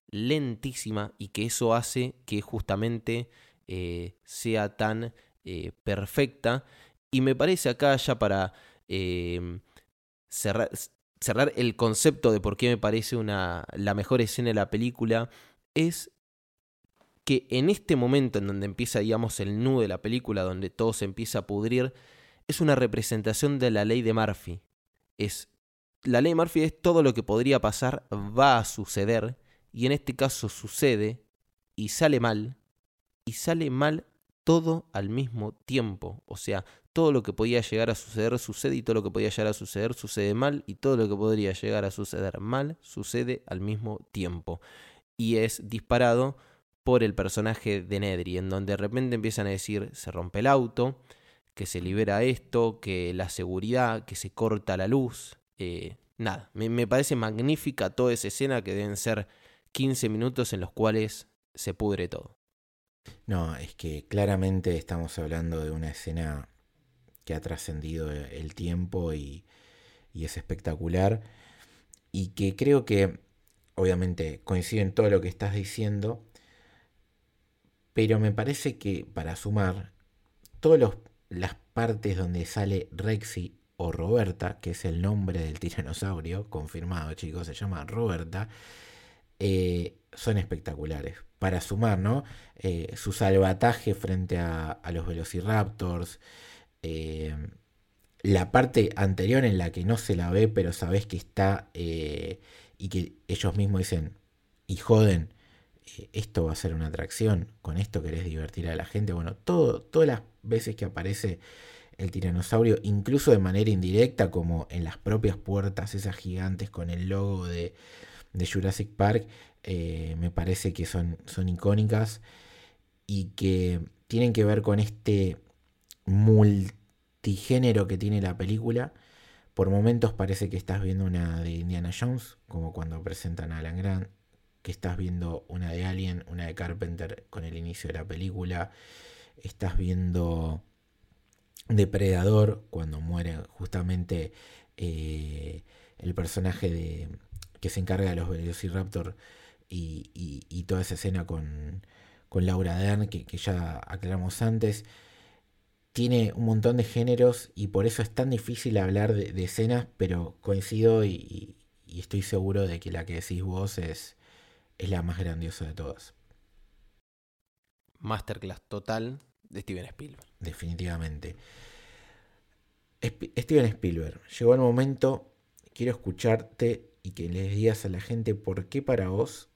lentísima y que eso hace que justamente sea tan perfecta. Y me parece acá ya para Em, cerrar el concepto de por qué me parece una, la mejor escena de la película, es que en este momento en donde empieza, digamos, el nudo de la película, donde todo se empieza a pudrir, es una representación de la ley de Murphy. Es, la ley de Murphy es todo lo que podría pasar va a suceder, y en este caso sucede, y sale mal, y sale mal todo al mismo tiempo. O sea, todo lo que podía llegar a suceder sucede y todo lo que podía llegar a suceder sucede mal y todo lo que podría llegar a suceder mal sucede al mismo tiempo. Y es disparado por el personaje de Nedry, en donde de repente empiezan a decir se rompe el auto, que se libera esto, que la seguridad, que se corta la luz. Eh, nada, me, me parece magnífica toda esa escena que deben ser 15 minutos en los cuales se pudre todo. No, es que claramente estamos hablando de una escena que ha trascendido el tiempo y, es espectacular. Y que creo que, obviamente, coincide en todo lo que estás diciendo. Pero me parece que para sumar, todas las partes donde sale Rexy o Roberta, que es el nombre del tiranosaurio, confirmado chicos, se llama Roberta, eh, son espectaculares para sumar, ¿no? Eh, su salvataje frente a, los Velociraptors. Eh, la parte anterior en la que no se la ve, pero sabes que está y que ellos mismos dicen y joden, esto va a ser una atracción, con esto querés divertir a la gente. Bueno, todo, todas las veces que aparece el tiranosaurio, incluso de manera indirecta, como en las propias puertas, esas gigantes con el logo de, de Jurassic Park, eh, me parece que son, son icónicas y que tienen que ver con este multigénero que tiene la película. Por momentos parece que estás viendo una de Indiana Jones, como cuando presentan a Alan Grant, que estás viendo una de Alien, una de Carpenter con el inicio de la película, estás viendo Depredador, cuando muere justamente eh, el personaje de, que se encarga de los Velociraptor y, toda esa escena con, Laura Dern, que, ya aclaramos antes, tiene un montón de géneros y por eso es tan difícil hablar de, escenas, pero coincido y, estoy seguro de que la que decís vos es, es la más grandiosa de todas. Masterclass total de Steven Spielberg. Definitivamente. Steven Spielberg, llegó el momento, quiero escucharte y que le digas a la gente por qué para vos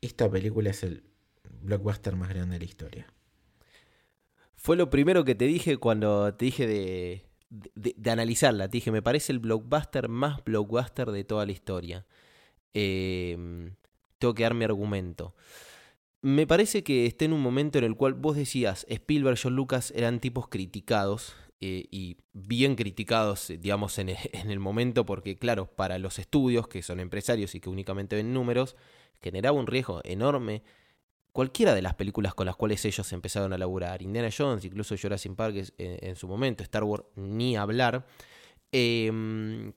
esta película es el blockbuster más grande de la historia. Fue lo primero que te dije cuando te dije de, de, analizarla. Te dije, me parece el blockbuster más blockbuster de toda la historia. Em, tengo que dar mi argumento. Me parece que está en un momento en el cual vos decías, Spielberg, John Lucas eran tipos criticados eh, y bien criticados, eh, digamos, en en el momento, porque claro, para los estudios, que son empresarios y que únicamente ven números, generaba un riesgo enorme. Cualquiera de las películas con las cuales ellos empezaron a laburar, Indiana Jones, incluso Jurassic Park en, su momento, Star Wars, ni hablar. Em,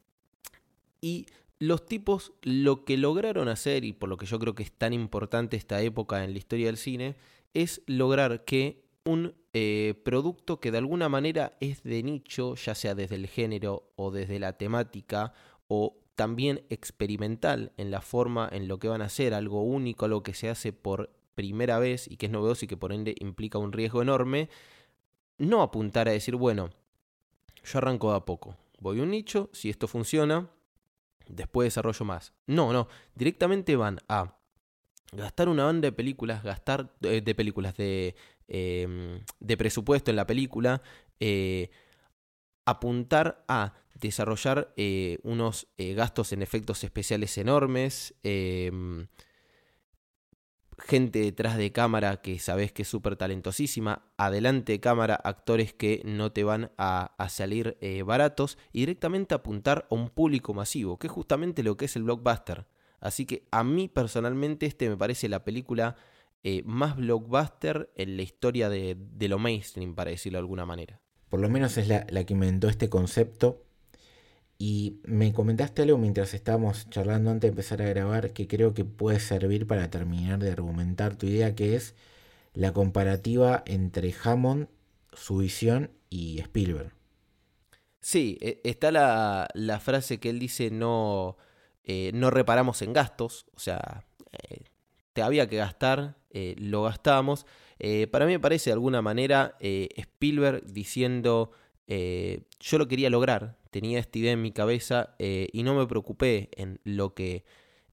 y los tipos lo que lograron hacer, y por lo que yo creo que es tan importante esta época en la historia del cine, es lograr que un eh, producto que de alguna manera es de nicho, ya sea desde el género o desde la temática o también experimental en la forma en lo que van a hacer, algo único, algo que se hace por primera vez y que es novedoso y que por ende implica un riesgo enorme, no apuntar a decir, bueno, yo arranco de a poco, voy a un nicho, si esto funciona, después desarrollo más. No, no, directamente van a gastar una banda de películas, gastar eh, de películas de, em, de presupuesto en la película, eh, apuntar a desarrollar eh, unos eh, gastos en efectos especiales enormes, em, gente detrás de cámara que sabes que es súper talentosísima, adelante de cámara actores que no te van a, salir eh, baratos y directamente apuntar a un público masivo, que es justamente lo que es el blockbuster. Así que a mí personalmente este me parece la película más blockbuster en la historia de, lo mainstream, para decirlo de alguna manera. Por lo menos es la, la que inventó este concepto y me comentaste algo mientras estábamos charlando antes de empezar a grabar que creo que puede servir para terminar de argumentar tu idea, que es la comparativa entre Hammond, su visión y Spielberg. Sí, e, está la, la frase que él dice no, eh, no reparamos en gastos, o sea, eh, te había que gastar, eh, lo gastamos. para mí me parece de alguna manera Spielberg diciendo, yo lo quería lograr, tenía esta idea en mi cabeza y no me preocupé en lo que,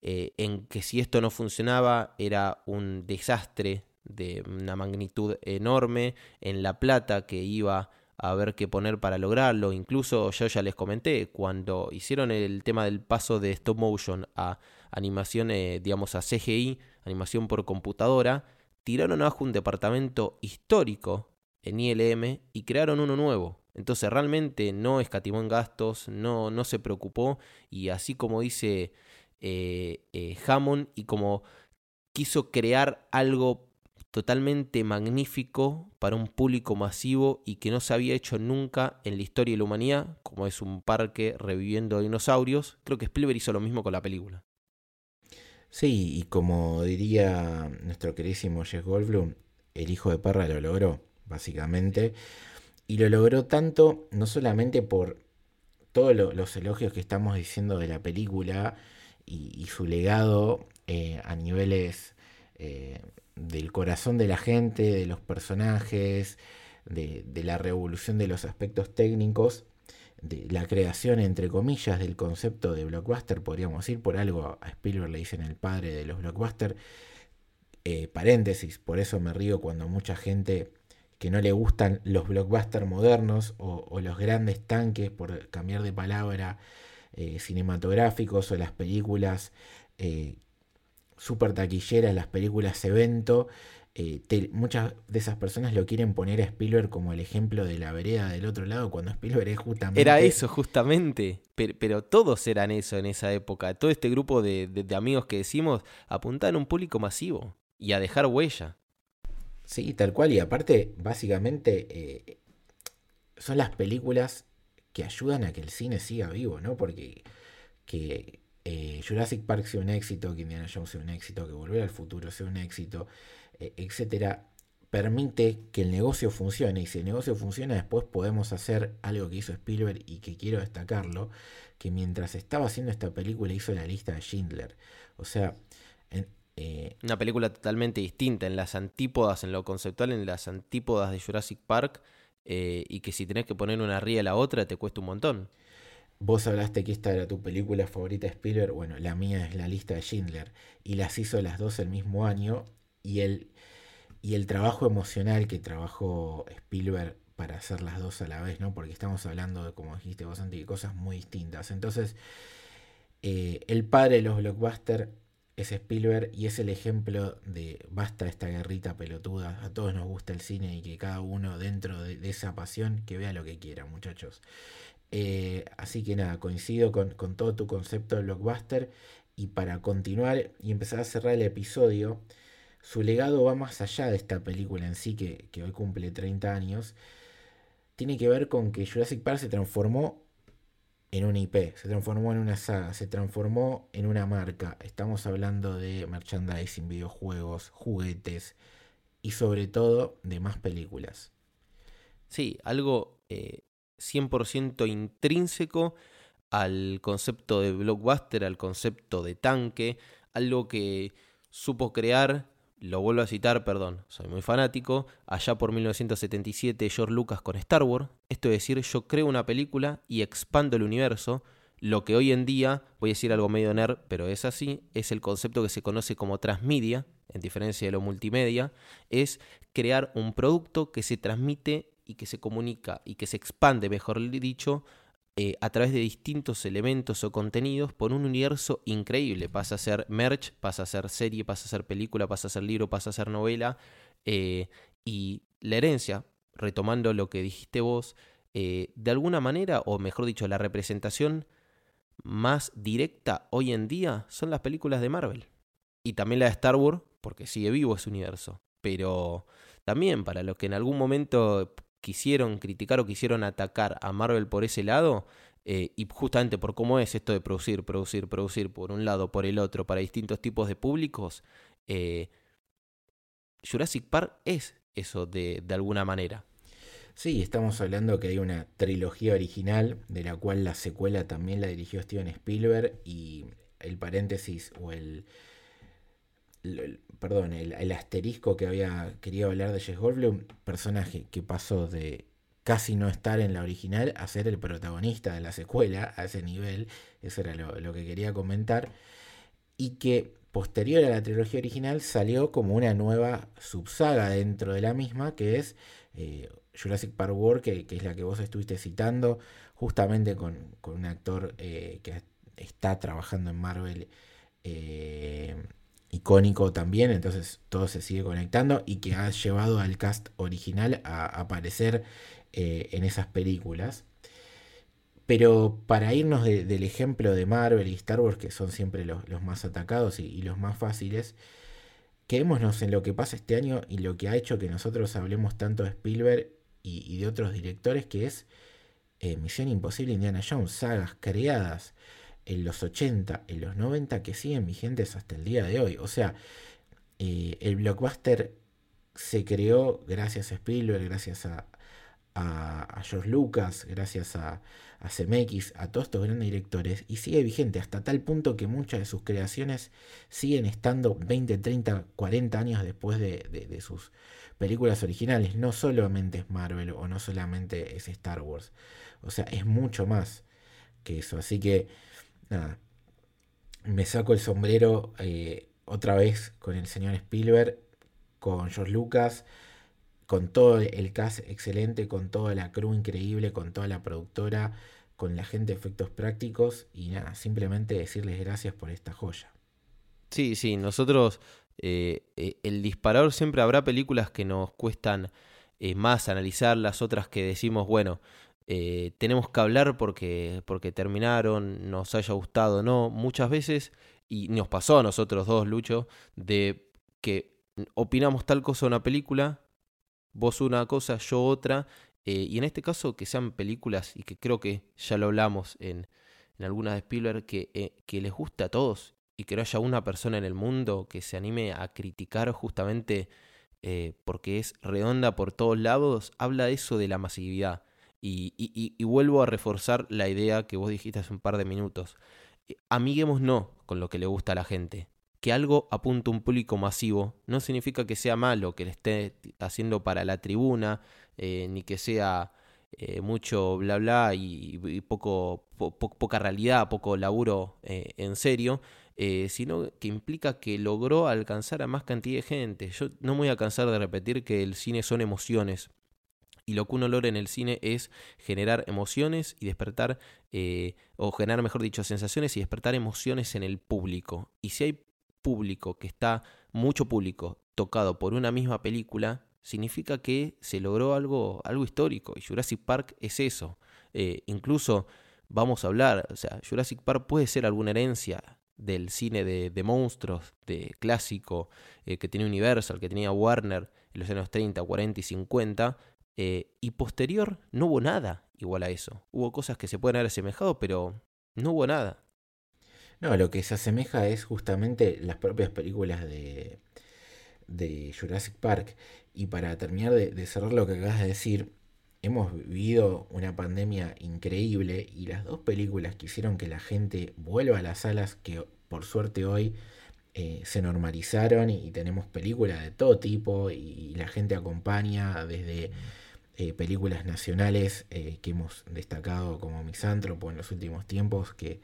en que si esto no funcionaba era un desastre de una magnitud enorme, en la plata que iba a ver qué poner para lograrlo. Incluso yo ya les comenté, cuando hicieron el tema del paso de stop motion a animación, eh, digamos, a CGI, animación por computadora, tiraron abajo un departamento histórico en ILM y crearon uno nuevo. Entonces realmente no escatimó en gastos, no, no se preocupó y así como dice eh, eh, Hammond y como quiso crear algo totalmente magnífico para un público masivo y que no se había hecho nunca en la historia de la humanidad, como es un parque reviviendo dinosaurios. Creo que Spielberg hizo lo mismo con la película. Sí, y como diría nuestro queridísimo Jeff Goldblum, el hijo de perra lo logró, básicamente. Y lo logró tanto, no solamente por todos los elogios que estamos diciendo de la película y, su legado eh, a niveles eh, del corazón de la gente, de los personajes, de, la revolución de los aspectos técnicos, la creación, entre comillas, del concepto de blockbuster, podríamos decir, por algo a Spielberg le dicen el padre de los blockbusters. Eh, paréntesis, por eso me río cuando mucha gente que no le gustan los blockbusters modernos o, los grandes tanques, por cambiar de palabra, eh, cinematográficos o las películas eh, super taquillera, las películas evento. Eh, muchas de esas personas lo quieren poner a Spielberg como el ejemplo de la vereda del otro lado, cuando Spielberg es justamente. Era eso, justamente. Pero, todos eran eso en esa época. Todo este grupo de, amigos que decimos apuntaban a un público masivo y a dejar huella. Sí, tal cual. Y aparte, básicamente, eh, son las películas que ayudan a que el cine siga vivo, ¿no? Porque que eh, Jurassic Park sea un éxito, que Indiana Jones sea un éxito, que Volver al Futuro sea un éxito, etcétera, permite que el negocio funcione. Y si el negocio funciona, después podemos hacer algo que hizo Spielberg y que quiero destacarlo, que mientras estaba haciendo esta película hizo la lista de Schindler. O sea, eh, una película totalmente distinta, en las antípodas, en lo conceptual, en las antípodas de Jurassic Park, y que si tenés que poner una arriba a la otra te cuesta un montón. Vos hablaste que esta era tu película favorita Spielberg, bueno, la mía es la lista de Schindler, y las hizo las dos el mismo año, y el, y el trabajo emocional que trabajó Spielberg para hacer las dos a la vez, ¿no? Porque estamos hablando de, como dijiste vos, de cosas muy distintas. Entonces, eh, el padre de los blockbusters es Spielberg y es el ejemplo de basta esta guerrita pelotuda, a todos nos gusta el cine y que cada uno dentro de, esa pasión que vea lo que quiera, muchachos. Eh, así que nada, coincido con, todo tu concepto de blockbuster. Y para continuar y empezar a cerrar el episodio, su legado va más allá de esta película en sí, que, hoy cumple 30 años. Tiene que ver con que Jurassic Park se transformó en una IP, se transformó en una saga, se transformó en una marca. Estamos hablando de merchandising, videojuegos, juguetes y sobre todo de más películas. Sí, algo eh, 100% intrínseco al concepto de blockbuster, al concepto de tanque, algo que supo crear, lo vuelvo a citar, perdón, soy muy fanático, allá por 1977 George Lucas con Star Wars, esto es decir, yo creo una película y expando el universo, lo que hoy en día, voy a decir algo medio nerd, pero es así, es el concepto que se conoce como transmedia, en diferencia de lo multimedia, es crear un producto que se transmite y que se comunica y que se expande, mejor dicho, eh, a través de distintos elementos o contenidos por un universo increíble. Pasa a ser merch, pasa a ser serie, pasa a ser película, pasa a ser libro, pasa a ser novela. Eh, y la herencia, retomando lo que dijiste vos, eh, de alguna manera, o mejor dicho, la representación más directa hoy en día son las películas de Marvel. Y también la de Star Wars, porque sigue vivo ese universo. Pero también para los que en algún momento quisieron criticar o quisieron atacar a Marvel por ese lado, eh, y justamente por cómo es esto de producir, producir, producir por un lado, por el otro, para distintos tipos de públicos, eh, Jurassic Park es eso de, alguna manera. Sí, estamos hablando que hay una trilogía original, de la cual la secuela también la dirigió Steven Spielberg y el paréntesis o el, perdón, el, asterisco que había querido hablar de Jeff Goldblum, personaje que pasó de casi no estar en la original a ser el protagonista de la secuela a ese nivel, eso era lo, que quería comentar, y que posterior a la trilogía original salió como una nueva subsaga dentro de la misma, que es eh, Jurassic Park World, que, es la que vos estuviste citando, justamente con, un actor eh, que está trabajando en Marvel eh, icónico también, entonces todo se sigue conectando y que ha llevado al cast original a aparecer eh, en esas películas. Pero para irnos del ejemplo de Marvel y Star Wars, que son siempre los, más atacados y, los más fáciles, quedémonos en lo que pasa este año y lo que ha hecho que nosotros hablemos tanto de Spielberg y, de otros directores, que es eh, Misión Imposible Indiana Jones, sagas creadas en los 80, en los 90, que siguen vigentes hasta el día de hoy. O sea, eh, el blockbuster se creó gracias a Spielberg, gracias a, a, George Lucas, gracias a, a CMX, a todos estos grandes directores, y sigue vigente hasta tal punto que muchas de sus creaciones siguen estando 20, 30, 40 años después de, sus películas originales. No solamente es Marvel o no solamente es Star Wars. O sea, es mucho más que eso. Así que, nada, me saco el sombrero eh, otra vez con el señor Spielberg, con George Lucas con todo el cast excelente, con toda la crew increíble, con toda la productora, con la gente de efectos prácticos y nada, simplemente decirles gracias por esta joya. Sí, sí, nosotros, eh, eh, el disparador siempre habrá películas que nos cuestan eh, más analizar, las otras que decimos, bueno, tenemos que hablar porque, porque terminaron, nos haya gustado o no, muchas veces, y nos pasó a nosotros dos, Lucho, de que opinamos tal cosa una película vos una cosa, yo otra, eh, y en este caso que sean películas, y que creo que ya lo hablamos en, en algunas de Spielberg, que, eh, que les guste a todos, y que no haya una persona en el mundo que se anime a criticar justamente eh, porque es redonda por todos lados, habla de eso de la masividad. Y, y, vuelvo a reforzar la idea que vos dijiste hace un par de minutos. Amiguemos no con lo que le gusta a la gente que algo apunta a un público masivo no significa que sea malo que le esté haciendo para la tribuna, eh, ni que sea eh, mucho bla bla y, poco, poca realidad, poco laburo eh, en serio, sino que implica que logró alcanzar a más cantidad de gente. Yo no me voy a cansar de repetir que el cine son emociones. Y lo que uno logra en el cine es generar emociones y despertar, o generar, mejor dicho, sensaciones y despertar emociones en el público. Y si hay público, que está mucho público tocado por una misma película, significa que se logró algo, algo histórico. Y Jurassic Park es eso. Eh, incluso vamos a hablar, o sea, Jurassic Park puede ser alguna herencia del cine de, monstruos, de clásico, eh, que tenía Universal, que tenía Warner en los años 30, 40 y 50. Eh, y posterior no hubo nada igual a eso. Hubo cosas que se pueden haber asemejado, pero no hubo nada. No, lo que se asemeja es justamente las propias películas de, de Jurassic Park. Y para terminar de, cerrar lo que acabas de decir, hemos vivido una pandemia increíble y las dos películas que hicieron que la gente vuelva a las salas, que por suerte hoy eh, se normalizaron y, tenemos películas de todo tipo y, la gente acompaña desde eh, películas nacionales eh, que hemos destacado como Misántropo en los últimos tiempos, que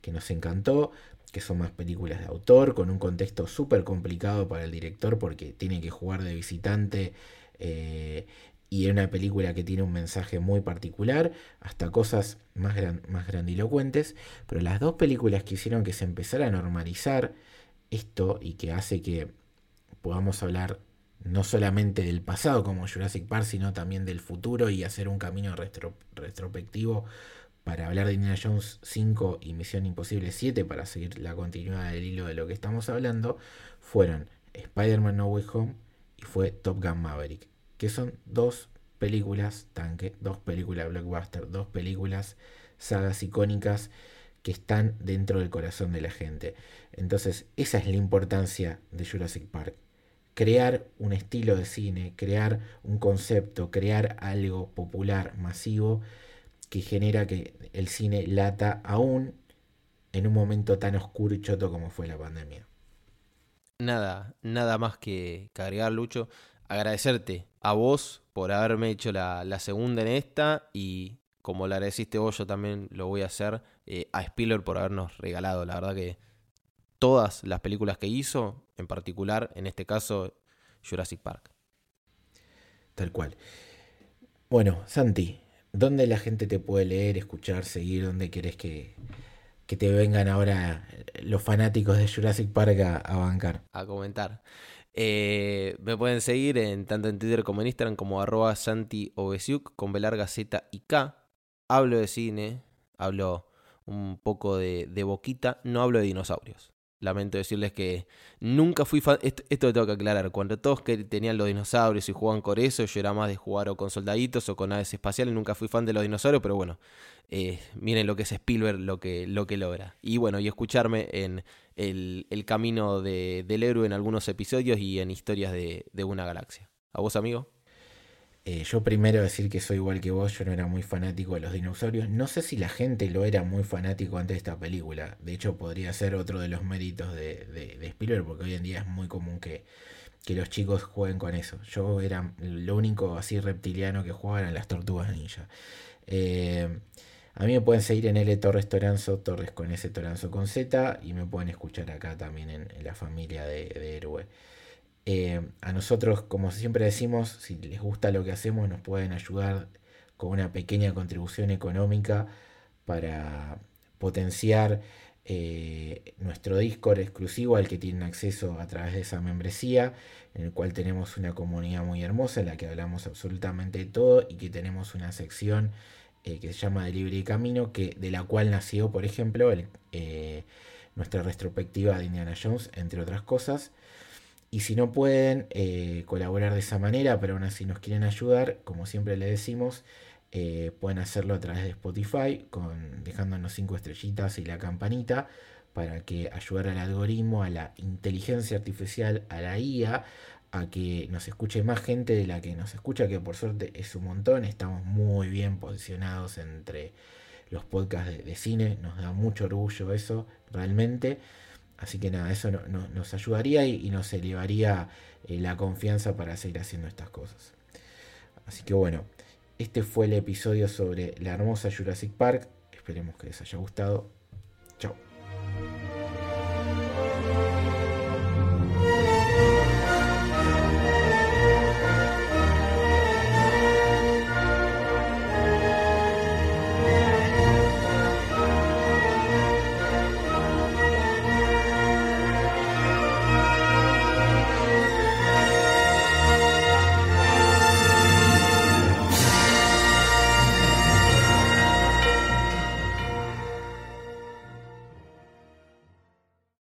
que nos encantó, que son más películas de autor, con un contexto súper complicado para el director porque tiene que jugar de visitante eh, y es una película que tiene un mensaje muy particular, hasta cosas más, más grandilocuentes, pero las dos películas que hicieron que se empezara a normalizar esto y que hace que podamos hablar no solamente del pasado como Jurassic Park, sino también del futuro y hacer un camino retrospectivo para hablar de Indiana Jones 5 y Misión Imposible 7, para seguir la continuidad del hilo de lo que estamos hablando, fueron Spider-Man No Way Home y fue Top Gun Maverick, que son dos películas tanque, dos películas blockbuster, dos películas sagas icónicas que están dentro del corazón de la gente. Entonces, esa es la importancia de Jurassic Park, crear un estilo de cine, crear un concepto, crear algo popular, masivo, que genera que el cine lata aún en un momento tan oscuro y choto como fue la pandemia. Nada, nada más que, agregar, Lucho. Agradecerte a vos por haberme hecho la, segunda en esta y como le agradeciste vos, yo también lo voy a hacer eh, a Spiller por habernos regalado. La verdad que todas las películas que hizo, en particular, en este caso, Jurassic Park. Tal cual. Bueno, Santi, ¿dónde la gente te puede leer, escuchar, seguir? ¿Dónde querés que, que te vengan ahora los fanáticos de Jurassic Park a, bancar? A comentar. Eh, me pueden seguir en tanto en Twitter como en Instagram como arroba Santi con B larga Z y K. Hablo de cine, hablo un poco de, de boquita, no hablo de dinosaurios. Lamento decirles que nunca fui fan. Esto, lo tengo que aclarar. Cuando todos que tenían los dinosaurios y jugaban con eso, yo era más de jugar o con soldaditos o con naves espaciales. Nunca fui fan de los dinosaurios, pero bueno, eh, miren lo que es Spielberg, lo que, lo que logra. Y bueno, y escucharme en el, camino del héroe en algunos episodios y en historias de, de una galaxia. ¿A vos, amigo? Eh, yo primero decir que soy igual que vos, yo no era muy fanático de los dinosaurios. No sé si la gente lo era muy fanático antes de esta película. De hecho, podría ser otro de los méritos de, de, Spielberg, porque hoy en día es muy común que, los chicos jueguen con eso. Yo era lo único así reptiliano que jugaba eran las tortugas ninja. Eh, a mí me pueden seguir en L Torres Toranzo, Torres con S Toranzo con Z, y me pueden escuchar acá también en, la familia de, de Héroe. Eh, a nosotros, como siempre decimos, si les gusta lo que hacemos, nos pueden ayudar con una pequeña contribución económica para potenciar eh, nuestro Discord exclusivo al que tienen acceso a través de esa membresía, en el cual tenemos una comunidad muy hermosa en la que hablamos absolutamente de todo y que tenemos una sección eh, que se llama de Libre Camino, que, de la cual nació, por ejemplo, nuestra retrospectiva de Indiana Jones, entre otras cosas. Y si no pueden eh, colaborar de esa manera, pero aún así nos quieren ayudar, como siempre le decimos, eh, pueden hacerlo a través de Spotify, con, dejándonos cinco estrellitas y la campanita, para que ayudar al algoritmo, a la inteligencia artificial, a la IA, a que nos escuche más gente de la que nos escucha, que por suerte es un montón, estamos muy bien posicionados entre los podcasts de cine, nos da mucho orgullo eso, realmente. Así que nada, eso nos ayudaría y, nos elevaría eh, la confianza para seguir haciendo estas cosas. Así que bueno, este fue el episodio sobre la hermosa Jurassic Park. Esperemos que les haya gustado.